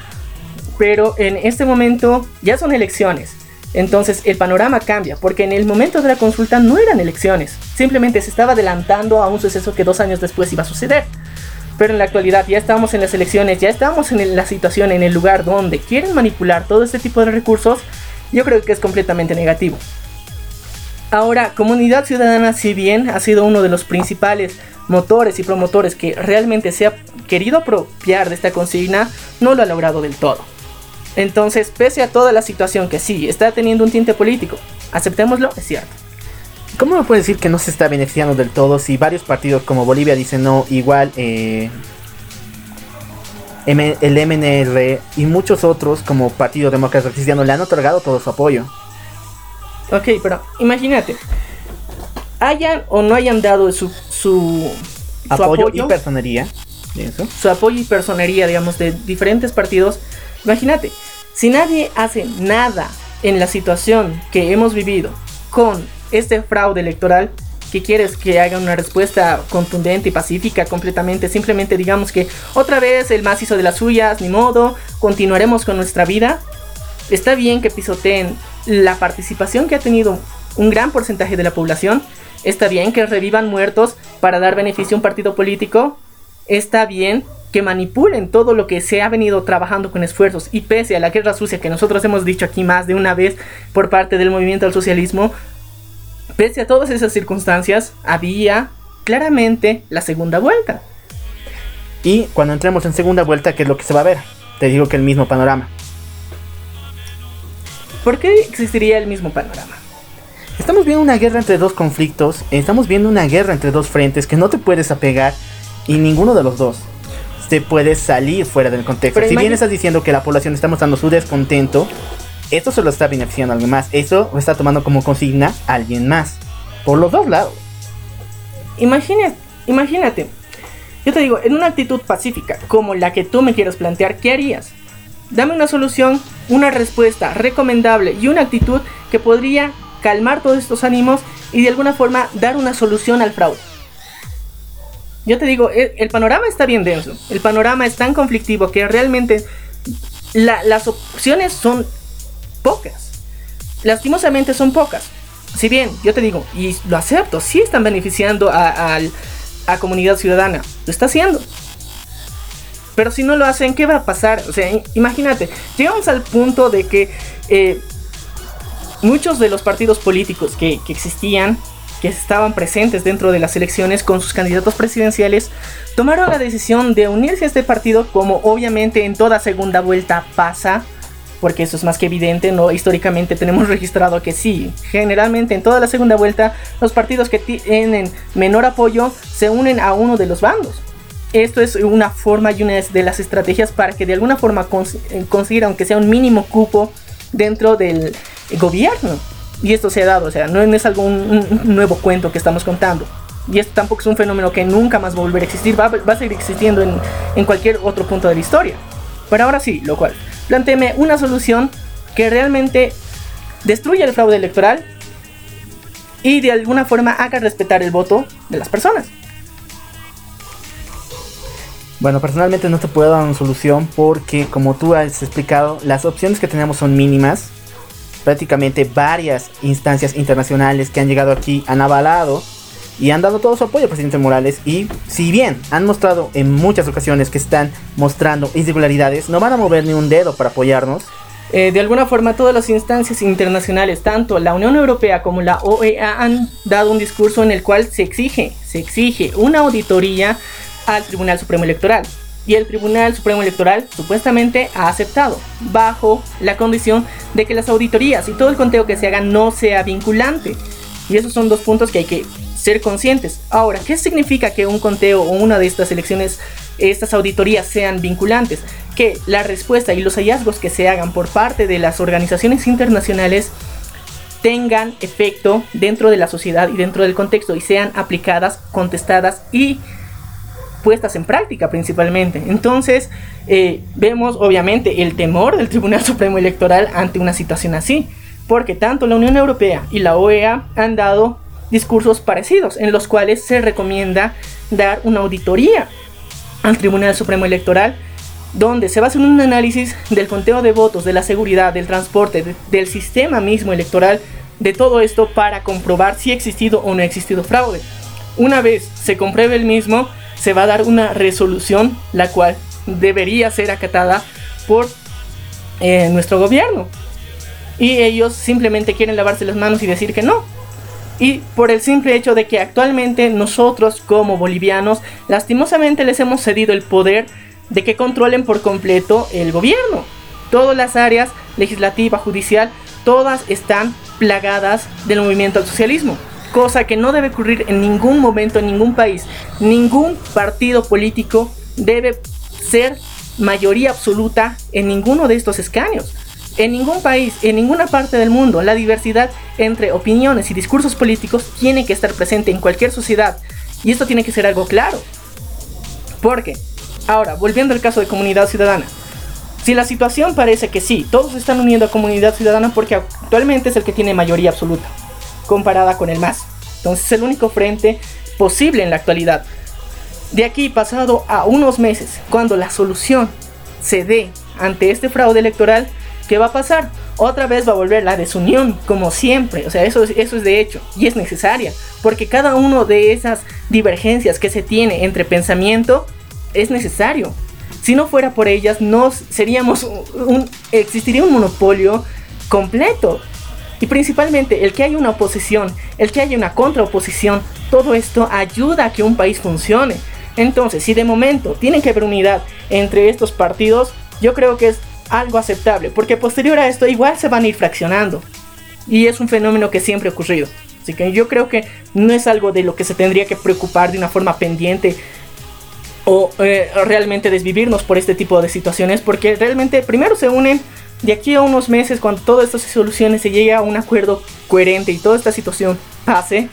pero en este momento ya son elecciones entonces el panorama cambia, porque en el momento de la consulta no eran elecciones, simplemente se estaba adelantando a un suceso que dos años después iba a suceder. Pero en la actualidad ya estamos en las elecciones, ya estamos en la situación, en el lugar donde quieren manipular todo este tipo de recursos, yo creo que es completamente negativo. Ahora, Comunidad Ciudadana, si bien ha sido uno de los principales motores y promotores que realmente se ha querido apropiar de esta consigna, no lo ha logrado del todo. Entonces, pese a toda la situación que sí está teniendo un tinte político, aceptémoslo, es cierto. ¿Cómo me puede decir que no se está beneficiando del todo si varios partidos como Bolivia dicen no, igual eh, el MNR y muchos otros como Partido Demócrata Cristiano le han otorgado todo su apoyo? Ok, pero imagínate, hayan o no hayan dado su, su, apoyo, y personería, su apoyo y personería, digamos, de diferentes partidos, imagínate, si nadie hace nada en la situación que hemos vivido con este fraude electoral, que quieres que haga una respuesta contundente y pacífica completamente, simplemente digamos que otra vez el más hizo de las suyas, ni modo, continuaremos con nuestra vida. Está bien que pisoteen la participación que ha tenido un gran porcentaje de la población. Está bien que revivan muertos para dar beneficio a un partido político. Está bien que manipulen todo lo que se ha venido trabajando con esfuerzos y pese a la guerra sucia que nosotros hemos dicho aquí más de una vez por parte del movimiento al socialismo, pese a todas esas circunstancias, había claramente la segunda vuelta. Y cuando entremos en segunda vuelta, ¿qué es lo que se va a ver? Te digo que el mismo panorama. ¿Por qué existiría el mismo panorama? Estamos viendo una guerra entre dos conflictos, estamos viendo una guerra entre dos frentes que no te puedes apegar y ninguno de los dos se puede salir fuera del contexto. si bien estás diciendo que la población está mostrando su descontento, esto se lo está beneficiando a alguien más. Eso lo está tomando como consigna a alguien más. Por los dos lados. Imagínate, imagínate. Yo te digo, en una actitud pacífica como la que tú me quieres plantear, ¿qué harías? Dame una solución, una respuesta recomendable y una actitud que podría calmar todos estos ánimos y de alguna forma dar una solución al fraude. Yo te digo, el, panorama está bien denso. El panorama es tan conflictivo que realmente las opciones son pocas. Lastimosamente son pocas. Si bien, yo te digo, y lo acepto, sí están beneficiando a, a, comunidad ciudadana. Lo está haciendo. Pero si no lo hacen, ¿qué va a pasar? O sea, imagínate, llegamos al punto de que eh, muchos de los partidos políticos que existían que estaban presentes dentro de las elecciones con sus candidatos presidenciales, tomaron la decisión de unirse a este partido como obviamente en toda segunda vuelta pasa, porque eso es más que evidente, ¿no? Históricamente tenemos [laughs] registrado que sí, generalmente en toda la segunda vuelta los partidos que tienen menor apoyo se unen a uno de los bandos. esto es una forma y una de las estrategias para que de alguna forma eh, consiga, aunque sea un mínimo cupo dentro del gobierno. Y esto se ha dado, o sea, no es algo un, nuevo cuento que estamos contando. Y esto tampoco es un fenómeno que nunca más va a volver a existir, va, a seguir existiendo en, en, cualquier otro punto de la historia. Pero ahora sí, lo cual, planteeme una solución que realmente destruya el fraude electoral y de alguna forma haga respetar el voto de las personas. Bueno, personalmente no te puedo dar una solución porque como tú has explicado, las opciones que tenemos son mínimas. Prácticamente varias instancias internacionales que han llegado aquí han avalado y han dado todo su apoyo al presidente Morales y si bien han mostrado en muchas ocasiones que están mostrando irregularidades, no van a mover ni un dedo para apoyarnos. Eh, de alguna forma todas las instancias internacionales, tanto la Unión Europea como la OEA, han dado un discurso en el cual se exige, se exige una auditoría al Tribunal Supremo Electoral. Y el Tribunal Supremo Electoral supuestamente ha aceptado, bajo la condición de que las auditorías y todo el conteo que se haga no sea vinculante. Y esos son dos puntos que hay que ser conscientes. Ahora, ¿qué significa que un conteo o una de estas elecciones, estas auditorías sean vinculantes? Que la respuesta y los hallazgos que se hagan por parte de las organizaciones internacionales tengan efecto dentro de la sociedad y dentro del contexto y sean aplicadas, contestadas y puestas en práctica principalmente. Entonces, eh, vemos obviamente el temor del Tribunal [laughs] Supremo Electoral ante una situación así, porque tanto la Unión Europea y la OEA han dado discursos parecidos, en los cuales se recomienda dar una auditoría al Tribunal Supremo Electoral, donde se va a hacer un análisis del conteo de votos, de la seguridad, del transporte, del sistema mismo electoral, de todo esto para comprobar si ha existido o no ha existido fraude. Una vez se compruebe el mismo, se va a dar una resolución la cual debería ser acatada por eh, nuestro gobierno. Y ellos simplemente quieren lavarse las manos y decir que no. Y por el simple hecho de que actualmente nosotros como bolivianos lastimosamente les hemos cedido el poder de que controlen por completo el gobierno. Todas las áreas, legislativa, judicial, todas están plagadas del movimiento al socialismo cosa que no debe ocurrir en ningún momento en ningún país. Ningún partido político debe ser mayoría absoluta en ninguno de estos escaños. En ningún país, en ninguna parte del mundo, la diversidad entre opiniones y discursos políticos tiene que estar presente en cualquier sociedad. Y esto tiene que ser algo claro. Porque, ahora, volviendo al caso de comunidad ciudadana. Si la situación parece que sí, todos están uniendo a comunidad ciudadana porque actualmente es el que tiene mayoría absoluta comparada con el MAS. Entonces es el único frente posible en la actualidad. De aquí pasado a unos meses, cuando la solución se dé ante este fraude electoral, ¿qué va a pasar? Otra vez va a volver la desunión, como siempre. O sea, eso, eso es de hecho y es necesaria. Porque cada una de esas divergencias que se tiene entre pensamiento es necesario. Si no fuera por ellas, no seríamos un, existiría un monopolio completo. Y principalmente el que haya una oposición, el que haya una contraoposición, todo esto ayuda a que un país funcione. Entonces, si de momento tiene que haber unidad entre estos partidos, yo creo que es algo aceptable, porque posterior a esto igual se van a ir fraccionando. Y es un fenómeno que siempre ha ocurrido. Así que yo creo que no es algo de lo que se tendría que preocupar de una forma pendiente o eh, realmente desvivirnos por este tipo de situaciones, porque realmente primero se unen de aquí a unos meses, cuando todas estas soluciones se llegue a un acuerdo coherente y toda esta situación pase,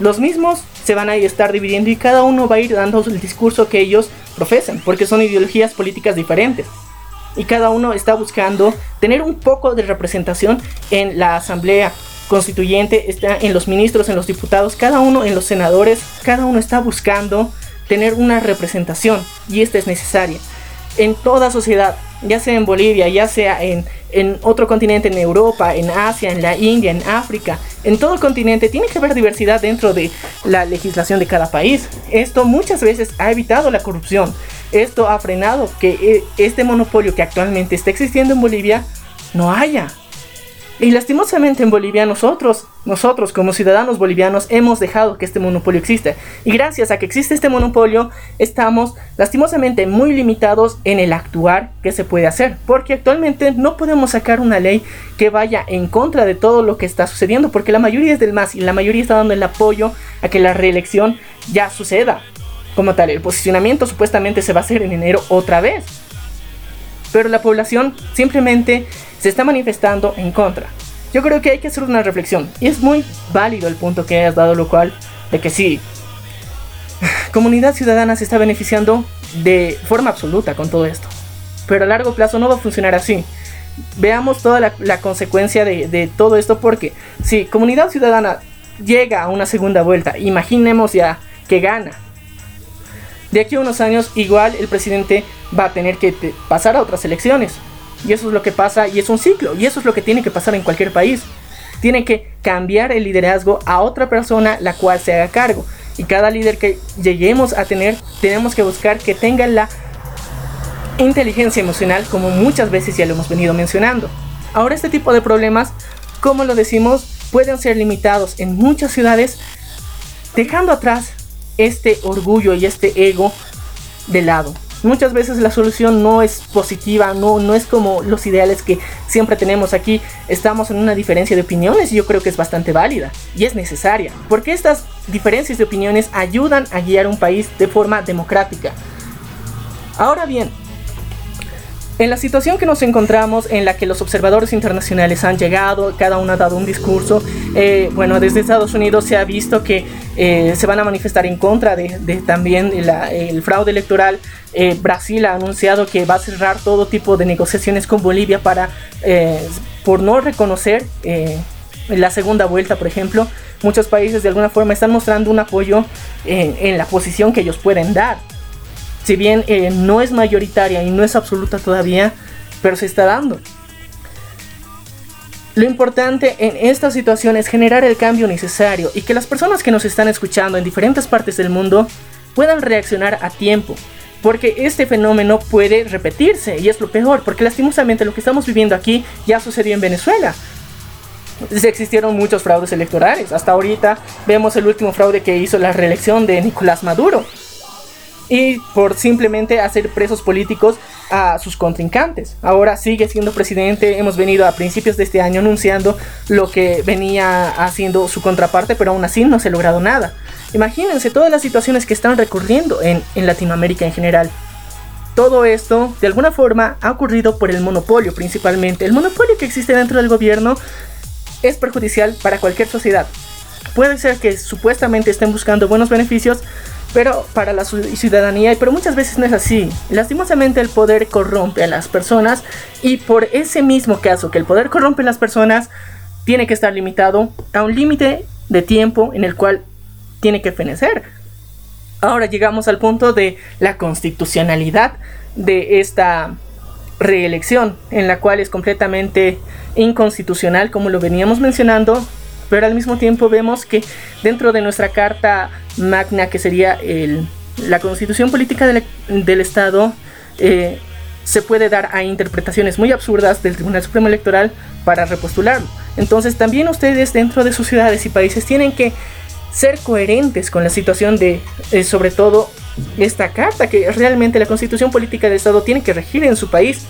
los mismos se van a estar dividiendo y cada uno va a ir dando el discurso que ellos profesan, porque son ideologías políticas diferentes. Y cada uno está buscando tener un poco de representación en la asamblea constituyente, está en los ministros, en los diputados, cada uno en los senadores, cada uno está buscando tener una representación y esta es necesaria en toda sociedad ya sea en Bolivia, ya sea en, otro continente, en Europa, en Asia, en la India, en África, en todo el continente, tiene que haber diversidad dentro de la legislación de cada país. Esto muchas veces ha evitado la corrupción. Esto ha frenado que eh, este monopolio que actualmente está existiendo en Bolivia no haya. Y lastimosamente en Bolivia nosotros, nosotros como ciudadanos bolivianos hemos dejado que este monopolio exista. Y gracias a que existe este monopolio estamos lastimosamente muy limitados en el actuar que se puede hacer. Porque actualmente no podemos sacar una ley que vaya en contra de todo lo que está sucediendo. Porque la mayoría es del MAS y la mayoría está dando el apoyo a que la reelección ya suceda. como tal. El posicionamiento supuestamente se va a hacer en enero otra vez. Pero la población simplemente se está manifestando en contra. Yo creo que hay que hacer una reflexión. Y es muy válido el punto que has dado, lo cual, de que sí, [sighs] comunidad ciudadana se está beneficiando de forma absoluta con todo esto. Pero a largo plazo no va a funcionar así. Veamos toda la, consecuencia de, de, todo esto porque si comunidad ciudadana llega a una segunda vuelta, imaginemos ya que gana. De aquí a unos años igual el presidente va a tener que pasar a otras elecciones. Y eso es lo que pasa y es un ciclo. Y eso es lo que tiene que pasar en cualquier país. Tiene que cambiar el liderazgo a otra persona la cual se haga cargo. Y cada líder que lleguemos a tener, tenemos que buscar que tenga la inteligencia emocional, como muchas veces ya lo hemos venido mencionando. Ahora este tipo de problemas, como lo decimos, pueden ser limitados en muchas ciudades, dejando atrás este orgullo y este ego de lado. Muchas veces la solución no es positiva, no, no es como los ideales que siempre tenemos aquí. Estamos en una diferencia de opiniones y yo creo que es bastante válida y es necesaria, porque estas diferencias de opiniones ayudan a guiar un país de forma democrática. Ahora bien, en la situación que nos encontramos, en la que los observadores internacionales han llegado, cada uno ha dado un discurso, eh, bueno, desde Estados Unidos se ha visto que eh, se van a manifestar en contra de, también el fraude electoral. Eh, Brasil ha anunciado que va a cerrar todo tipo de negociaciones con Bolivia para, por no reconocer la segunda vuelta, por ejemplo. Muchos países de alguna forma están mostrando un apoyo en la posición que ellos pueden dar si bien eh, no es mayoritaria y no es absoluta todavía, pero se está dando. Lo importante en esta situación es generar el cambio necesario y que las personas que nos están escuchando en diferentes partes del mundo puedan reaccionar a tiempo. Porque este fenómeno puede repetirse y es lo peor, porque lastimosamente lo que estamos viviendo aquí ya sucedió en Venezuela. Existieron muchos fraudes electorales. Hasta ahorita vemos el último fraude que hizo la reelección de Nicolás Maduro y por simplemente hacer presos políticos a sus contrincantes. Ahora sigue siendo presidente, hemos venido a principios de este año anunciando lo que venía haciendo su contraparte, pero aún así no se ha logrado nada. Imagínense todas las situaciones que están recurriendo en, en Latinoamérica en general. Todo esto, de alguna forma, ha ocurrido por el monopolio principalmente. El monopolio que existe dentro del gobierno es perjudicial para cualquier sociedad. Puede ser que supuestamente estén buscando buenos beneficios, pero para la ciudadanía, pero muchas veces no es así. Lastimosamente el poder corrompe a las personas y por ese mismo caso que el poder corrompe a las personas, tiene que estar limitado a un límite de tiempo en el cual tiene que fenecer. Ahora llegamos al punto de la constitucionalidad de esta reelección, en la cual es completamente inconstitucional, como lo veníamos mencionando, pero al mismo tiempo vemos que dentro de nuestra carta magna, que sería la constitución política del, Estado, eh, se puede dar a interpretaciones muy absurdas del Tribunal Supremo Electoral para repostularlo. Entonces también ustedes dentro de sus ciudades y países tienen que ser coherentes con la situación de, eh, sobre todo, esta carta, que realmente la constitución política del Estado tiene que regir en su país.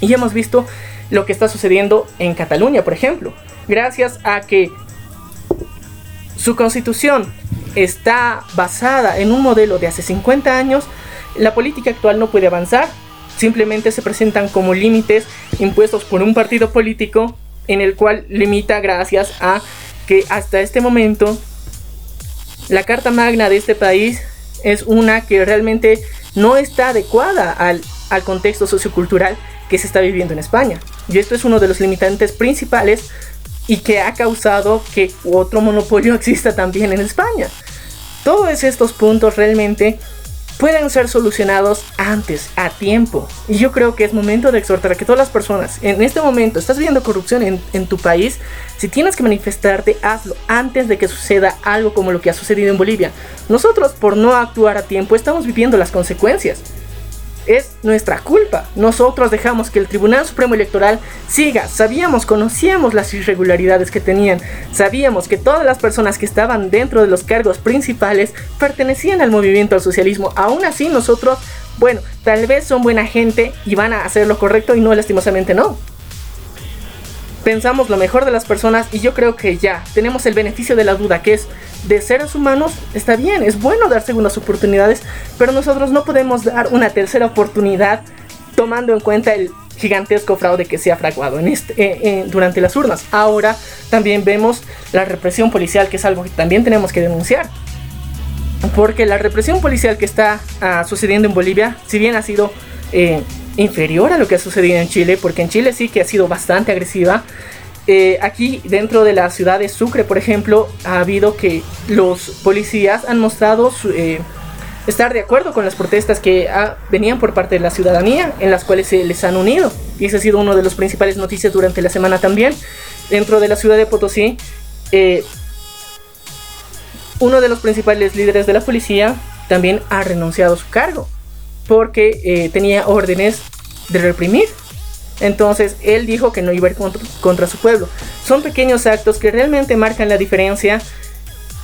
Y hemos visto lo que está sucediendo en Cataluña, por ejemplo gracias a que su constitución está basada en un modelo de hace 50 años, la política actual no puede avanzar. Simplemente se presentan como límites impuestos por un partido político en el cual limita gracias a que hasta este momento la Carta Magna de este país es una que realmente no está adecuada al, al contexto sociocultural que se está viviendo en España. Y esto es uno de los limitantes principales y que ha causado que otro monopolio [laughs] exista también en España. Todos estos puntos realmente pueden ser solucionados antes, a tiempo. Y yo creo que es momento de exhortar a que todas las personas, en este momento estás viendo corrupción en, en, tu país, si tienes que manifestarte, hazlo antes de que suceda algo como lo que ha sucedido en Bolivia. Nosotros, por no actuar a tiempo, estamos viviendo las consecuencias es nuestra culpa. Nosotros dejamos que el Tribunal Supremo Electoral siga. Sabíamos, conocíamos las irregularidades que tenían. Sabíamos que todas las personas que estaban dentro de los cargos principales pertenecían al movimiento al socialismo. Aún así nosotros, bueno, tal vez son buena gente y van a hacer lo correcto y no lastimosamente no. Pensamos lo mejor de las personas y yo creo que ya tenemos el beneficio de la duda, que es de seres humanos, está bien, es bueno dar segundas oportunidades, pero nosotros no podemos dar una tercera oportunidad tomando en cuenta el gigantesco fraude que se ha fraguado este, eh, eh, durante las urnas. Ahora también vemos la represión policial, que es algo que también tenemos que denunciar. Porque la represión policial que está ah, sucediendo en Bolivia, si bien ha sido eh, inferior a lo que ha sucedido en Chile, porque en Chile sí que ha sido bastante agresiva, aquí dentro de la ciudad de Sucre, por ejemplo, ha habido que los policías han mostrado su, estar de acuerdo con las protestas que ah, venían por parte de la ciudadanía, en las cuales se les han unido. Y ese ha sido uno de los principales noticias durante la semana también. Dentro de la ciudad de Potosí, eh, uno de los principales líderes de la policía también ha renunciado a su cargo, porque eh, tenía órdenes de reprimir. Entonces él dijo que no iba a ir contra, contra su pueblo. Son pequeños actos que realmente marcan la diferencia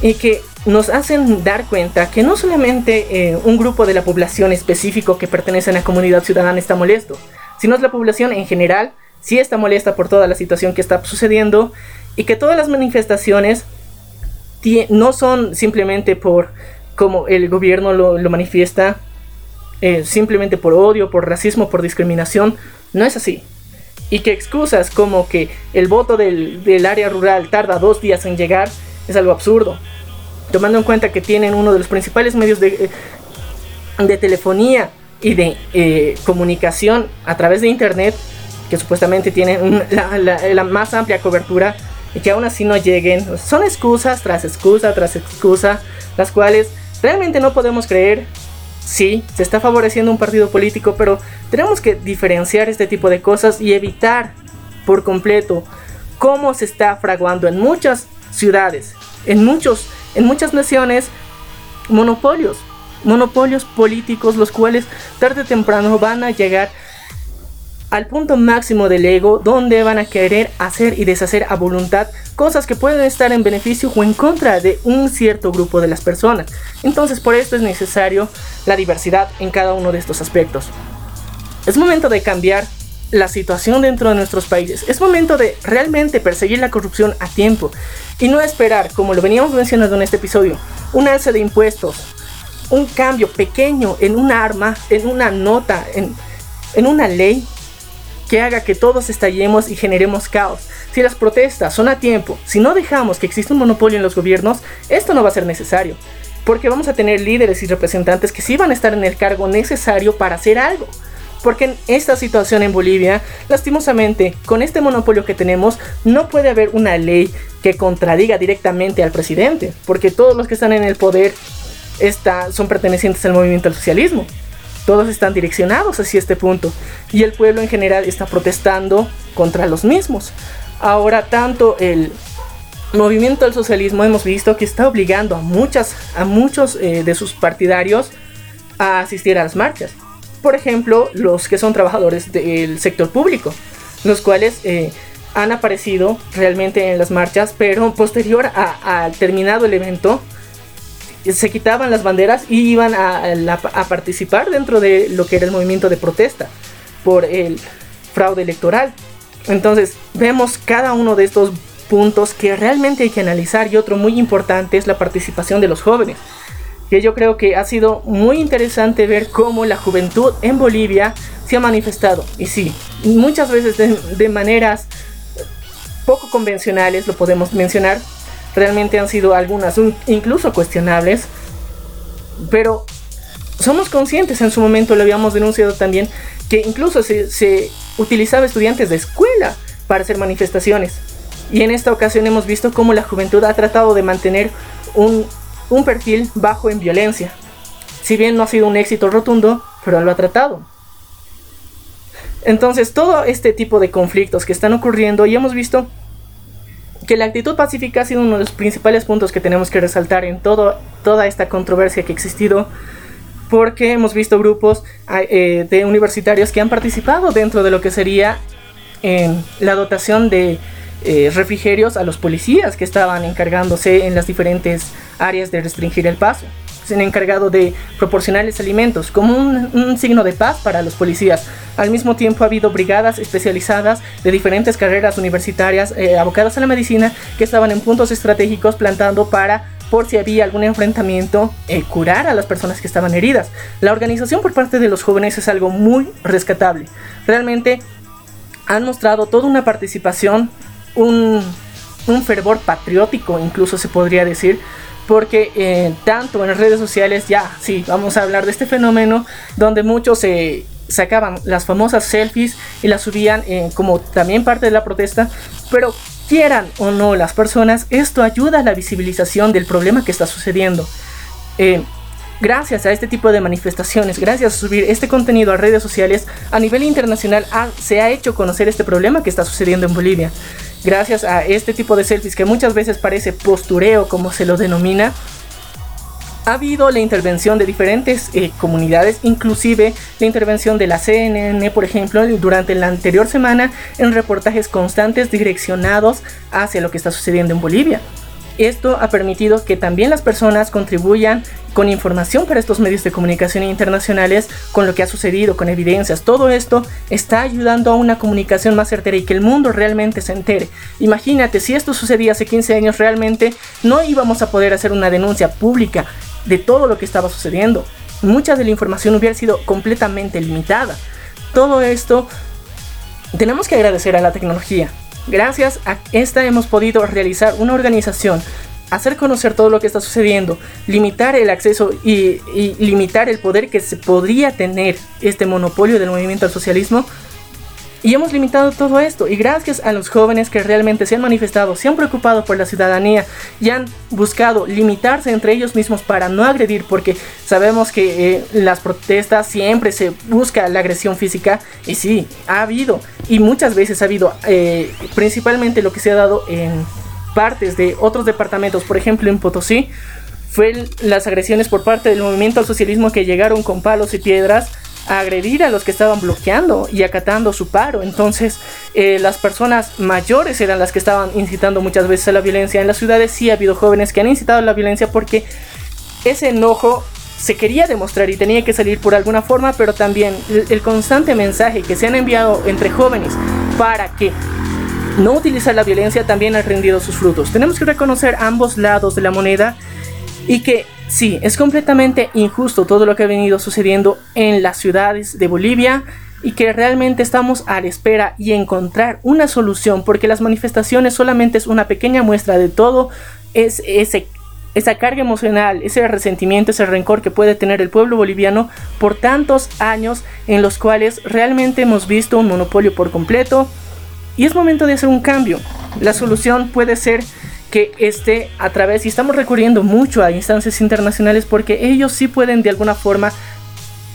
y que nos hacen dar cuenta que no solamente eh, un grupo de la población específico que pertenece a la comunidad ciudadana está molesto, sino la población en general sí está molesta por toda la situación que está sucediendo y que todas las manifestaciones no son simplemente por como el gobierno lo, manifiesta, eh, simplemente por odio, por racismo, por discriminación, no es así. Y que excusas como que el voto del, del área rural tarda dos días en llegar es algo absurdo tomando en cuenta que tienen uno de los principales medios de, de telefonía y de eh, comunicación a través de internet, que supuestamente tienen la, más amplia cobertura, y que aún así no lleguen. Son excusas tras excusa tras excusa, las cuales realmente no podemos creer. Sí, se está favoreciendo un partido político, pero tenemos que diferenciar este tipo de cosas y evitar por completo cómo se está fraguando en muchas ciudades, en muchos en muchas naciones monopolios, monopolios políticos los cuales tarde o temprano van a llegar al punto máximo del ego donde van a querer hacer y deshacer a voluntad cosas que pueden estar en beneficio o en contra de un cierto grupo de las personas. Entonces por esto es necesario la diversidad en cada uno de estos aspectos. Es momento de cambiar la situación dentro de nuestros países. Es momento de realmente perseguir la corrupción a tiempo y no esperar, como lo veníamos mencionando en este episodio, un alza de impuestos, un cambio pequeño en un arma, en una nota, en, en una ley que haga que todos estallemos y generemos caos. Si las protestas son a tiempo, si no dejamos que exista un monopolio en los gobiernos, esto no va a ser necesario. Porque vamos a tener líderes y representantes que sí van a estar en el cargo necesario para hacer algo. Porque en esta situación en Bolivia, lastimosamente, con este monopolio que tenemos, no puede haber una ley que contradiga directamente al presidente, porque todos los que están en el poder son pertenecientes al movimiento del socialismo. Todos están direccionados hacia este punto y el pueblo en general está protestando contra los mismos. Ahora tanto el movimiento del socialismo hemos visto que está obligando a muchas a muchos eh, de sus partidarios a asistir a las marchas por ejemplo, los que son trabajadores del sector público, los cuales eh, han aparecido realmente en las marchas, pero posterior a, terminado el evento, se quitaban las banderas y iban a, participar dentro de lo que era el movimiento de protesta por el fraude electoral. Entonces, vemos cada uno de estos puntos que realmente hay que analizar y otro muy importante es la participación de los jóvenes que yo creo que ha sido muy interesante ver cómo la juventud en Bolivia se ha manifestado. Y sí, muchas veces de, maneras poco convencionales, lo podemos mencionar, realmente han sido algunas incluso cuestionables, pero somos conscientes, en su momento lo habíamos denunciado también, que incluso se, utilizaba estudiantes de escuela para hacer manifestaciones. Y en esta ocasión hemos visto cómo la juventud ha tratado de mantener un un perfil bajo en violencia. Si bien no ha sido un éxito rotundo, pero lo ha tratado. Entonces, todo este tipo de conflictos que están ocurriendo y hemos visto que la actitud pacífica ha sido uno de los principales puntos que tenemos que resaltar en todo, toda esta controversia que ha existido, porque hemos visto grupos ah, eh, de universitarios que han participado dentro de lo que sería la dotación de eh, refrigerios a los policías que estaban encargándose en las diferentes áreas de restringir el paso. Se han encargado de proporcionarles alimentos como un, signo de paz para los policías. Al mismo tiempo ha habido brigadas especializadas de diferentes carreras universitarias eh, abocadas a la medicina que estaban en puntos estratégicos plantando para por si había algún enfrentamiento, eh, curar a las personas que estaban heridas. La organización por parte de los jóvenes es algo muy rescatable. Realmente han mostrado toda una participación, un, fervor patriótico, incluso se podría decir, porque eh, tanto en redes sociales, ya, sí, vamos a hablar de este fenómeno, donde muchos se sacaban las famosas selfies y las subían eh, como también parte de la protesta, pero quieran o no las personas, esto ayuda a la visibilización del problema que está sucediendo. Gracias a este tipo de manifestaciones, gracias a subir este contenido a redes sociales, a nivel internacional se ha hecho conocer este problema que está sucediendo en Bolivia. Gracias a este tipo de selfies que muchas veces parece postureo como se lo denomina, ha habido la intervención de diferentes eh, comunidades, inclusive la intervención de la CNN, por ejemplo, durante la anterior semana en reportajes constantes direccionados hacia lo que está sucediendo en Bolivia. Esto ha permitido que también las personas contribuyan con información para estos medios de comunicación internacionales, con lo que ha sucedido, con evidencias. Todo esto está ayudando a una comunicación más certera y que el mundo realmente se entere. Imagínate, si esto sucedía hace 15 años, realmente no íbamos a poder hacer una denuncia pública de todo lo que estaba sucediendo. Mucha de la información hubiera sido completamente limitada. Todo esto tenemos que agradecer a la tecnología. Gracias a esta hemos podido realizar una organización, hacer conocer todo lo que está sucediendo, limitar el acceso y, y limitar el poder que se podría tener este monopolio del movimiento al socialismo y hemos limitado todo esto. Y gracias a los jóvenes que realmente se han manifestado, se han preocupado por la ciudadanía y han buscado limitarse entre ellos mismos para no agredir, porque sabemos que eh, las protestas siempre se busca la agresión física. Y sí, ha habido. Y muchas veces ha habido, eh, principalmente lo que se ha dado en partes de otros departamentos, por ejemplo en Potosí, fue las agresiones por parte del movimiento al socialismo que llegaron con palos y piedras agredir a los que estaban bloqueando y acatando su paro. Entonces, eh, las personas mayores eran las que estaban incitando muchas veces a la violencia. En las ciudades sí ha habido jóvenes que han incitado a la violencia porque ese enojo se quería demostrar y tenía que salir por alguna forma, pero también el, constante mensaje que se han enviado entre jóvenes para que no utilizar la violencia también ha rendido sus frutos. Tenemos que reconocer ambos lados de la moneda y que Sí, es completamente injusto todo lo que ha venido sucediendo en las ciudades de Bolivia y que realmente estamos a la espera y encontrar una solución porque las manifestaciones solamente es una pequeña muestra de todo es ese esa carga emocional, ese resentimiento, ese rencor que puede tener el pueblo boliviano por tantos años en los cuales realmente hemos visto un monopolio por completo y es momento de hacer un cambio. La solución puede ser que esté a través, y estamos recurriendo mucho a instancias internacionales porque ellos sí pueden de alguna forma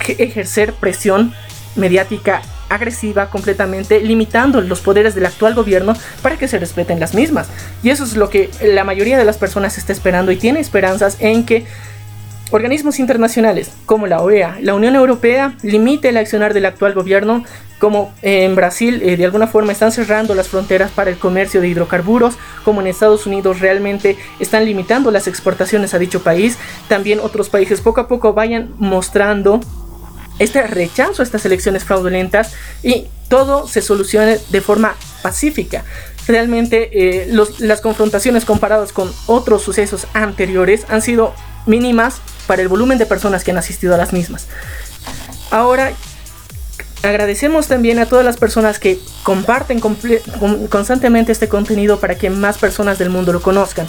ejercer presión mediática agresiva completamente, limitando los poderes del actual gobierno para que se respeten las mismas. Y eso es lo que la mayoría de las personas está esperando y tiene esperanzas en que organismos internacionales como la OEA, la Unión Europea, limite el accionar del actual gobierno, como en Brasil eh, de alguna forma están cerrando las fronteras para el comercio de hidrocarburos, como en Estados Unidos realmente están limitando las exportaciones a dicho país, también otros países poco a poco vayan mostrando este rechazo a estas elecciones fraudulentas y todo se solucione de forma pacífica. Realmente eh, las confrontaciones comparadas con otros sucesos anteriores han sido mínimas para el volumen de personas que han asistido a las mismas. Ahora, agradecemos también a todas las personas que comparten constantemente este contenido para que más personas del mundo lo conozcan.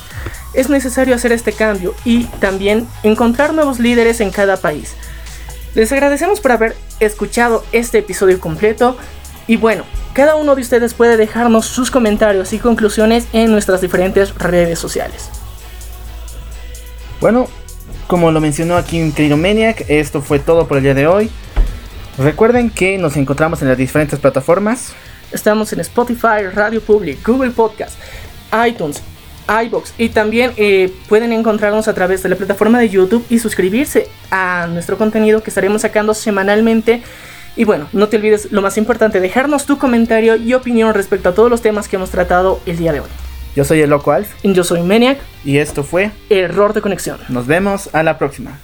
Es necesario hacer este cambio y también encontrar nuevos líderes en cada país. Les agradecemos por haber escuchado este episodio completo y bueno, cada uno de ustedes puede dejarnos sus comentarios y conclusiones en nuestras diferentes redes sociales. Bueno, como lo mencionó aquí en Maniac, esto fue todo por el día de hoy. Recuerden que nos encontramos en las diferentes plataformas. Estamos en Spotify, Radio Public, Google Podcast, iTunes, iBox y también eh, pueden encontrarnos a través de la plataforma de YouTube y suscribirse a nuestro contenido que estaremos sacando semanalmente. Y bueno, no te olvides lo más importante, dejarnos tu comentario y opinión respecto a todos los temas que hemos tratado el día de hoy. Yo soy el Loco Alf. Y yo soy Maniac. Y esto fue Error de Conexión. Nos vemos a la próxima.